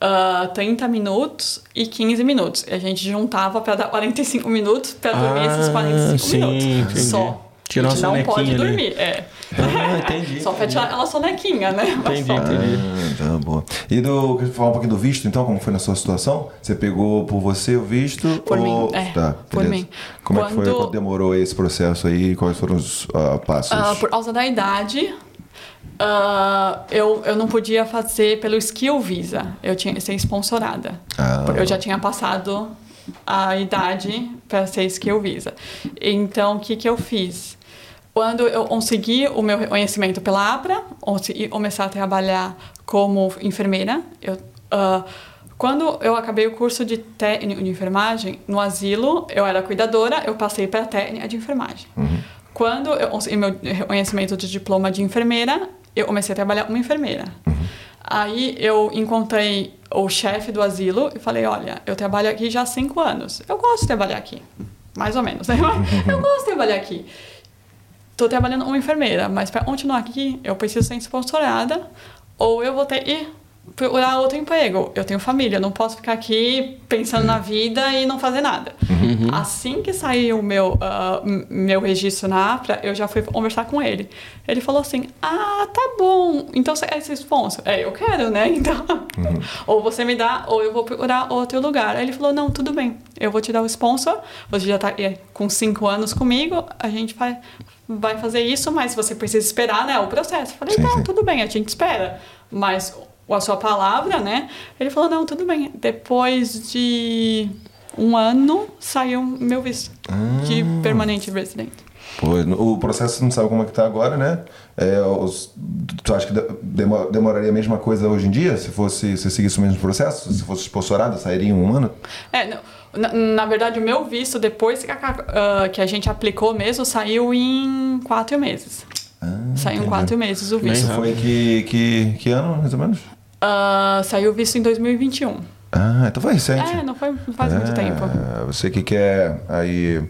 ah, 30 minutos e 15 minutos. E a gente juntava para dar 45 minutos para dormir esses 45 Ah, sim, minutos. entendi. Só. Tirar a gente uma não pode sonequinha ali. dormir, é. Ah, entendi. Só para tirar aquela sonequinha, né? Entendi, só. entendi. Ah, tá boa. E do, quer falar um pouquinho do visto, então, como foi na sua situação? Você pegou por você o visto? Por ou... mim, é, Tá, por beleza. mim. Como é que foi? Quando- Quanto demorou esse processo aí? Quais foram os ah, passos? Ah, por causa da idade, ah, eu, eu não podia fazer pelo Skill Visa. Eu tinha que ser sponsorada. Ah. Eu já tinha passado a idade para ser Skill Visa. Então, o que, que eu fiz? Quando eu consegui o meu reconhecimento pela APRA, consegui começar a trabalhar como enfermeira, eu, ah, quando eu acabei o curso de técnico de enfermagem, no asilo, eu era cuidadora, eu passei para técnica de enfermagem. Quando eu consegui meu reconhecimento de diploma de enfermeira, eu comecei a trabalhar como enfermeira. Aí eu encontrei o chefe do asilo e falei, olha, eu trabalho aqui já há cinco anos. Eu gosto de trabalhar aqui. Mais ou menos, né? <laughs> Eu gosto de trabalhar aqui. Estou trabalhando como enfermeira, mas para continuar aqui, eu preciso ser sponsorada ou eu vou ter que procurar outro emprego. Eu tenho família, eu não posso ficar aqui pensando na vida e não fazer nada. Assim que saiu o meu, m- meu registro na APRA, eu já fui conversar com ele. Ele falou assim: Ah, tá bom, então você quer ser sponsor? É, eu quero, né? <laughs> Então, ou você me dá, ou eu vou procurar outro lugar. Aí ele falou: Não, tudo bem, eu vou te dar o sponsor. Você já tá aqui com cinco anos comigo, a gente vai, vai fazer isso, mas você precisa esperar, né? O processo. Eu falei: Sim, Não, sim. tudo bem, a gente espera. Mas a sua palavra, né? Ele falou: Não, tudo bem. Depois de um ano, saiu meu visto de permanente resident. Pô, o processo você não sabe como é que tá agora, né? É, os- tu acha que de- demo- demoraria a mesma coisa hoje em dia? Se fosse se seguisse o mesmo processo? Se fosse sponsorado, sairia em um ano? É, não, na, na verdade, o meu visto, depois que a, ah, que a gente aplicou mesmo, saiu em quatro meses. saiu em quatro meses o visto. Isso foi que, que, que ano, mais ou menos? Ah, saiu o visto em 2021. Ah, então foi recente. É, não, foi, não faz muito É, tempo. Você que quer aí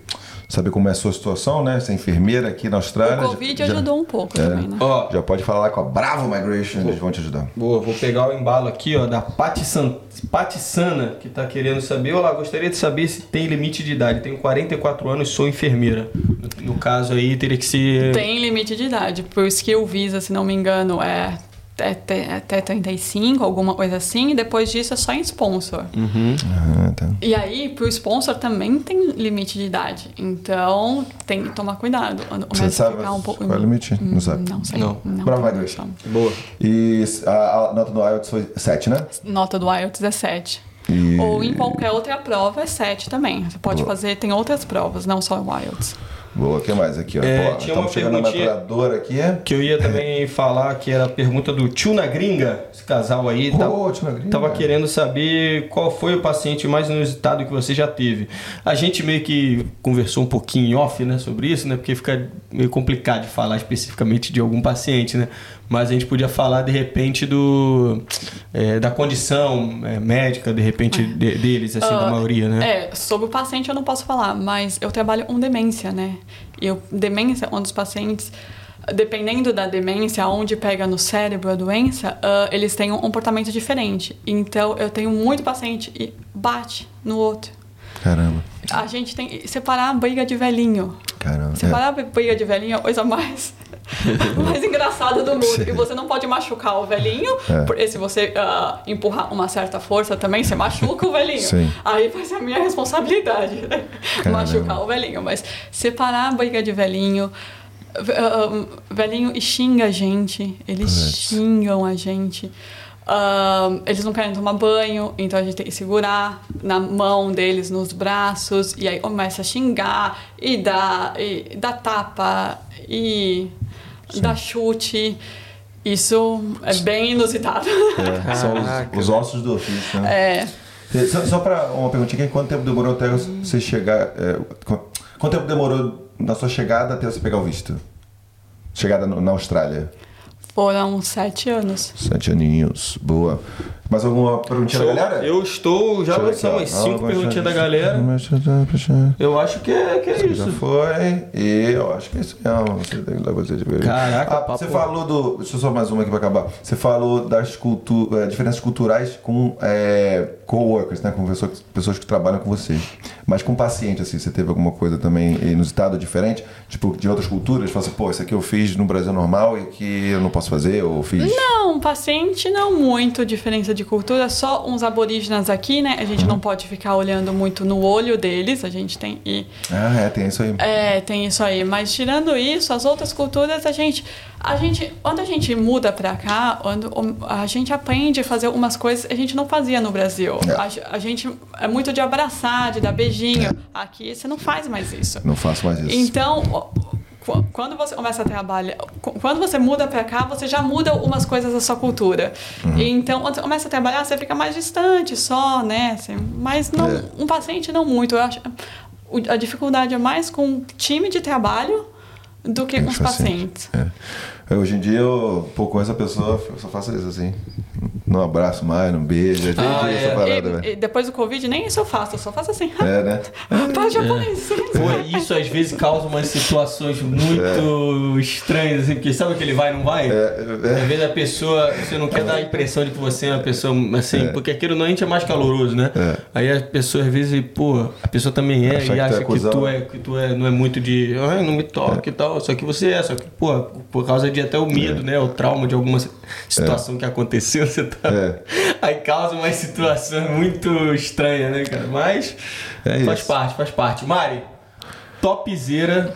saber como é a sua situação, né? Ser enfermeira aqui na Austrália. O Covid já, ajudou um pouco É. também, né? Ó, Já pode falar lá com a Bravo Migration, eles vão te ajudar. Boa, vou pegar o embalo aqui, ó, da Pati, San... Pati Sana, que tá querendo saber. Olá, gostaria de saber se tem limite de idade. Tenho 44 anos e sou enfermeira. No, no caso aí, teria que ser. Tem limite de idade. Por Skill Visa, se não me engano, é até, até, até 35, alguma coisa assim, e depois disso é só em sponsor. Ah, tá. E aí, pro sponsor também tem limite de idade. Então, tem que tomar cuidado. Você sabe ficar um pouco. qual é o limite? Não Hum, sabe? Não sei. Não. Bravo, vai não dois. sabe. Boa. E a, a nota do IELTS foi 7, né? Nota do IELTS é 7. E- Ou em qualquer outra prova é 7 também. Você pode Boa. fazer, tem outras provas, não só o IELTS. Boa, o que mais aqui? Ó? É, Pô, tinha uma maturadora aqui. Que eu ia também <laughs> falar que era a pergunta do tio na gringa, esse casal aí. Ô, tava, tio na gringa. tava querendo saber qual foi o paciente mais inusitado que você já teve. A gente meio que conversou um pouquinho em off, né, sobre isso, né? Porque fica meio complicado de falar especificamente de algum paciente, né? Mas a gente podia falar de repente do é, da condição é, médica, de repente, de- deles, assim, da Ah, maioria, né? É, sobre o paciente eu não posso falar, mas eu trabalho com demência, né? E eu, demência, um dos pacientes, dependendo da demência, onde pega no cérebro a doença, ah, eles têm um comportamento diferente. Então, eu tenho muito paciente e bate no outro. Caramba, A gente tem que separar a briga de velhinho. caramba. É. Separar a briga de velhinho é a coisa mais, <laughs> mais engraçada do mundo. E você não pode machucar o velhinho, É. porque se você ah, empurrar uma certa força também, você machuca o velhinho. Sim. Aí vai ser a minha responsabilidade, né? Machucar o velhinho. Mas separar a briga de velhinho. ve- ah, velhinho xinga a gente. Eles xingam a gente. Ah, eles não querem tomar banho, então a gente tem que segurar na mão deles, nos braços, e aí começa a xingar, e dá, e dá tapa, e dá chute. Isso é bem inusitado. É, são os, os ossos do ofício, né? É, E Só, só para uma perguntinha, quanto tempo demorou até você chegar... é, qu- quanto tempo demorou da sua chegada até você pegar o visto? Chegada no- na Austrália? foram sete anos. Sete aninhos, boa. Mais alguma perguntinha da galera? Eu estou, já aqui, ó. cinco perguntinhas da galera. Eu acho que é, que é Já isso. foi. E eu acho que é isso mesmo. Você tem que dar você de ver. Caraca, Ah, você falou do. Deixa eu só mais uma aqui pra acabar. Você falou das cultu... eh, diferenças culturais com é, coworkers, né? Com pessoas, pessoas que trabalham com vocês. Mas com paciente, assim, você teve alguma coisa também inusitada, diferente? Tipo, de outras culturas? Fala assim, pô, isso aqui eu fiz no Brasil normal e que eu não posso fazer, ou fiz. Não, paciente não muito diferença de cultura, só uns aborígenes aqui, né? A gente não pode ficar olhando muito no olho deles, a gente tem e Ah, é, tem isso aí. é, tem isso aí, mas tirando isso, as outras culturas a gente a gente quando a gente muda pra cá, quando a gente aprende a fazer algumas coisas que a gente não fazia no Brasil. É. A, a gente é muito de abraçar, de dar beijinho. Aqui você não faz mais isso. Não faço mais isso. Então, quando você começa a trabalhar, qu- quando você muda pra cá, você já muda umas coisas da sua cultura. Uhum. Então, quando você começa a trabalhar, você fica mais distante só, né? Assim, mas não, É. um paciente não muito. Eu acho, a dificuldade é mais com o time de trabalho do que com os pacientes. É. Hoje em dia, eu, pô, com essa pessoa, eu só faço isso assim. Não abraço mais, não beijo. É Ah, ah, é. essa parada, E- e, depois do Covid, nem isso eu faço, eu só faço assim. É, né? <laughs> Para japonês. Pô, isso às vezes causa umas situações muito estranhas, assim, porque sabe que ele vai e não vai? É, Às vezes a pessoa, você não quer dar a impressão de que você é uma pessoa assim, porque aquilo não a gente é mais caloroso, né? É. Aí a pessoa às vezes, pô, a pessoa também é Achar e que tu é acha que cuzão, tu né? é, que tu é, não é muito de, ai, não me toque e tal, só que você é, só que, pô, por causa de até o medo, né? O trauma de alguma situação que aconteceu, <laughs> você tá. É. Aí causa uma situação muito estranha, né, cara? Mas É faz isso. parte, faz parte. Mari, topzera.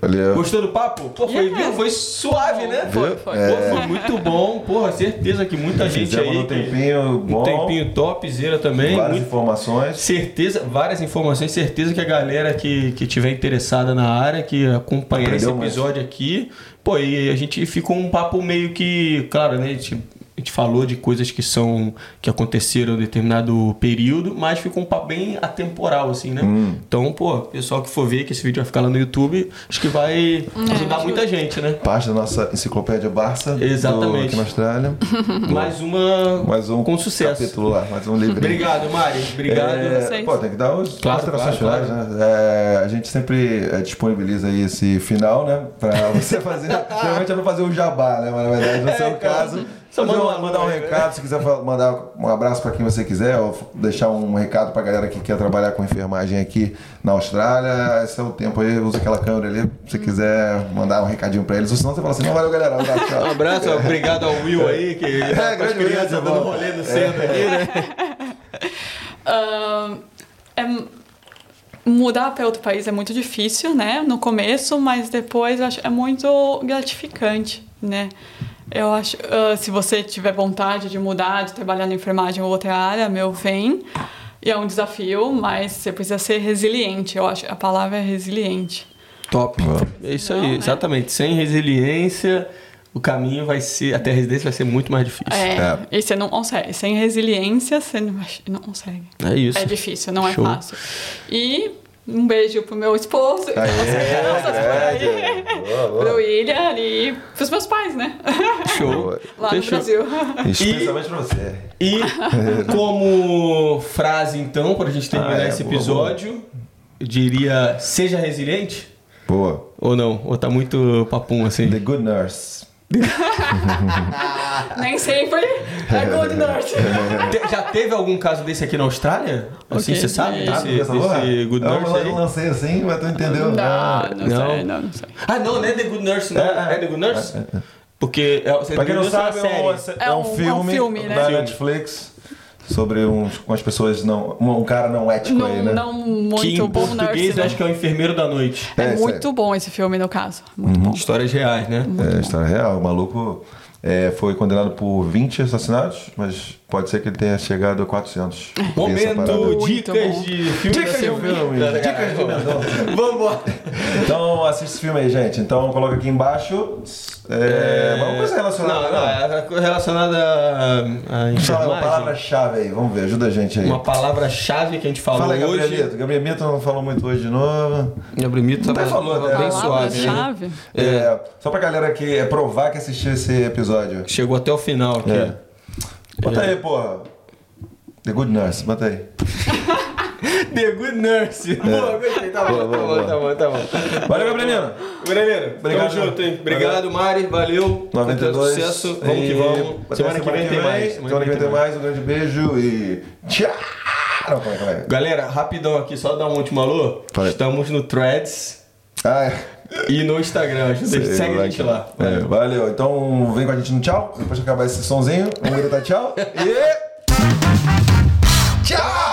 Valeu. Gostou do papo? Pô, foi, Yeah. viu? foi suave, né? Foi, foi. Pô, foi muito bom. Porra, certeza que muita gente Fizemos aí. um tempinho bom. Um tempinho topzera também. Várias muito- informações. Certeza, várias informações, certeza que a galera que, que tiver interessada na área, que acompanhar esse Aprendeu mais. episódio aqui, pô, e a gente ficou um papo meio que, claro, né, gente, a gente falou de coisas que são, que aconteceram em determinado período, mas ficou um papo bem atemporal, assim, né? Hum. Então, pô, pessoal que for ver que esse vídeo vai ficar lá no YouTube, acho que vai ajudar ajuda. muita gente, né? Parte da nossa enciclopédia Barça. do- Exatamente. aqui na Austrália. <laughs> Mais uma Mais um com sucesso. capítulo lá, mais um livro. Obrigado, Mari. Obrigado. É, pô, tem que dar os Claro, claro, finais, né? É, a gente sempre é, disponibiliza aí esse final, né? Pra <laughs> você fazer. Geralmente é pra fazer um jabá, né? Mas na verdade, no É, seu cara. caso, Só Mandar, manda mandar um recado, se quiser mandar um abraço pra quem você quiser, ou deixar um recado pra galera que quer trabalhar com enfermagem aqui na Austrália, esse é o tempo aí, usa aquela câmera ali, se você quiser mandar um recadinho pra eles, ou senão você fala assim, não valeu galera, um abraço, tchau. Um abraço, obrigado ao Will aí, que tá com as grande crianças Will, dando bom. rolê no centro aqui, né? <laughs> Ahn, é, mudar para outro país é muito difícil, né? No começo, mas depois acho é muito gratificante, né? Eu acho, ah, se você tiver vontade de mudar, de trabalhar na enfermagem ou outra área, meu, vem. E é um desafio, mas você precisa ser resiliente. Eu acho a palavra é resiliente. Top. É isso aí, Não, né? exatamente. Sem resiliência, o caminho vai ser, até a residência vai ser muito mais difícil. É, e você não consegue. Sem resiliência, você não, não consegue. É isso. É difícil, não é Show. fácil. E um beijo pro meu esposo, Aê, pras crianças por aí, grande. Boa, boa. pro William e pros meus pais, né? Show. Lá Fechou. no Brasil. Especialmente pra você. E como frase, então, pra gente terminar Ah, é, esse boa, episódio, eu diria: seja resiliente? Boa. Ou não? Ou tá muito papum assim? The Good Nurse. <laughs> Nem sempre é good nurse. <laughs> Te- Já teve algum caso desse aqui na Austrália? Assim, você sabe? Tá, Desse, Essa boa? desse Good Eu Nurse não- aí? não lancei assim, mas tu entendeu. Não, Ah, não, Não. sei, não, não sei. Ah, não, não é The Good Nurse, não. É, É, é. The Good Nurse? Porque é, Pra quem não sabe, é um, série. é um É um- é um filme, filme, né? da Filme. Netflix sobre uns, com as pessoas não. Um, um cara não ético Não, aí, né? não que muito em bom português acho que é o enfermeiro da noite. É, É, muito sério. bom esse filme, no caso. Muito bom. Histórias reais, né? É, história real. O maluco é, foi condenado por 20 assassinatos, mas pode ser que ele tenha chegado a 400. <laughs> Essa Momento dicas de filme Dicas de filme, dicas de Mendonça. <laughs> Vambora. Então assiste esse filme aí, gente. Então coloca aqui embaixo. É, Uma coisa relacionada. Não, não, é coisa relacionada a, a Fala uma enfermagem. palavra-chave aí, vamos ver, ajuda a gente aí. Uma palavra-chave que a gente falou Fala aí, hoje. Gabrielito. Gabrielito não falou muito hoje de novo. Gabrielito Até tava, falou, até. bem suave. né? Palavra-chave. É, só pra galera que é provar que assistiu esse episódio. Chegou até o final aqui. É. Bota aí, porra. The Good Nurse, bota aí. <laughs> The Good Nurse. Boa, gostei. Tá bom, tá bom, tá bom, tá bom. Valeu, Gabrielino. Brasileiro, Obrigado. tamo junto, hein? Obrigado, Mari. Valeu. 92. Sucesso. Vamos que vamos. Semana que vem tem mais. Semana que vem tem mais. Um grande beijo e tchau. Não, calma aí, calma aí. Galera, rapidão aqui, só dar um último alô. Fala aí. Estamos no Threads Ah, é. E no Instagram. Sei segue a gente lá. É, valeu. Então vem com a gente no tchau. Depois que acabar esse sonzinho, vamos gritar tchau. E. Tchau!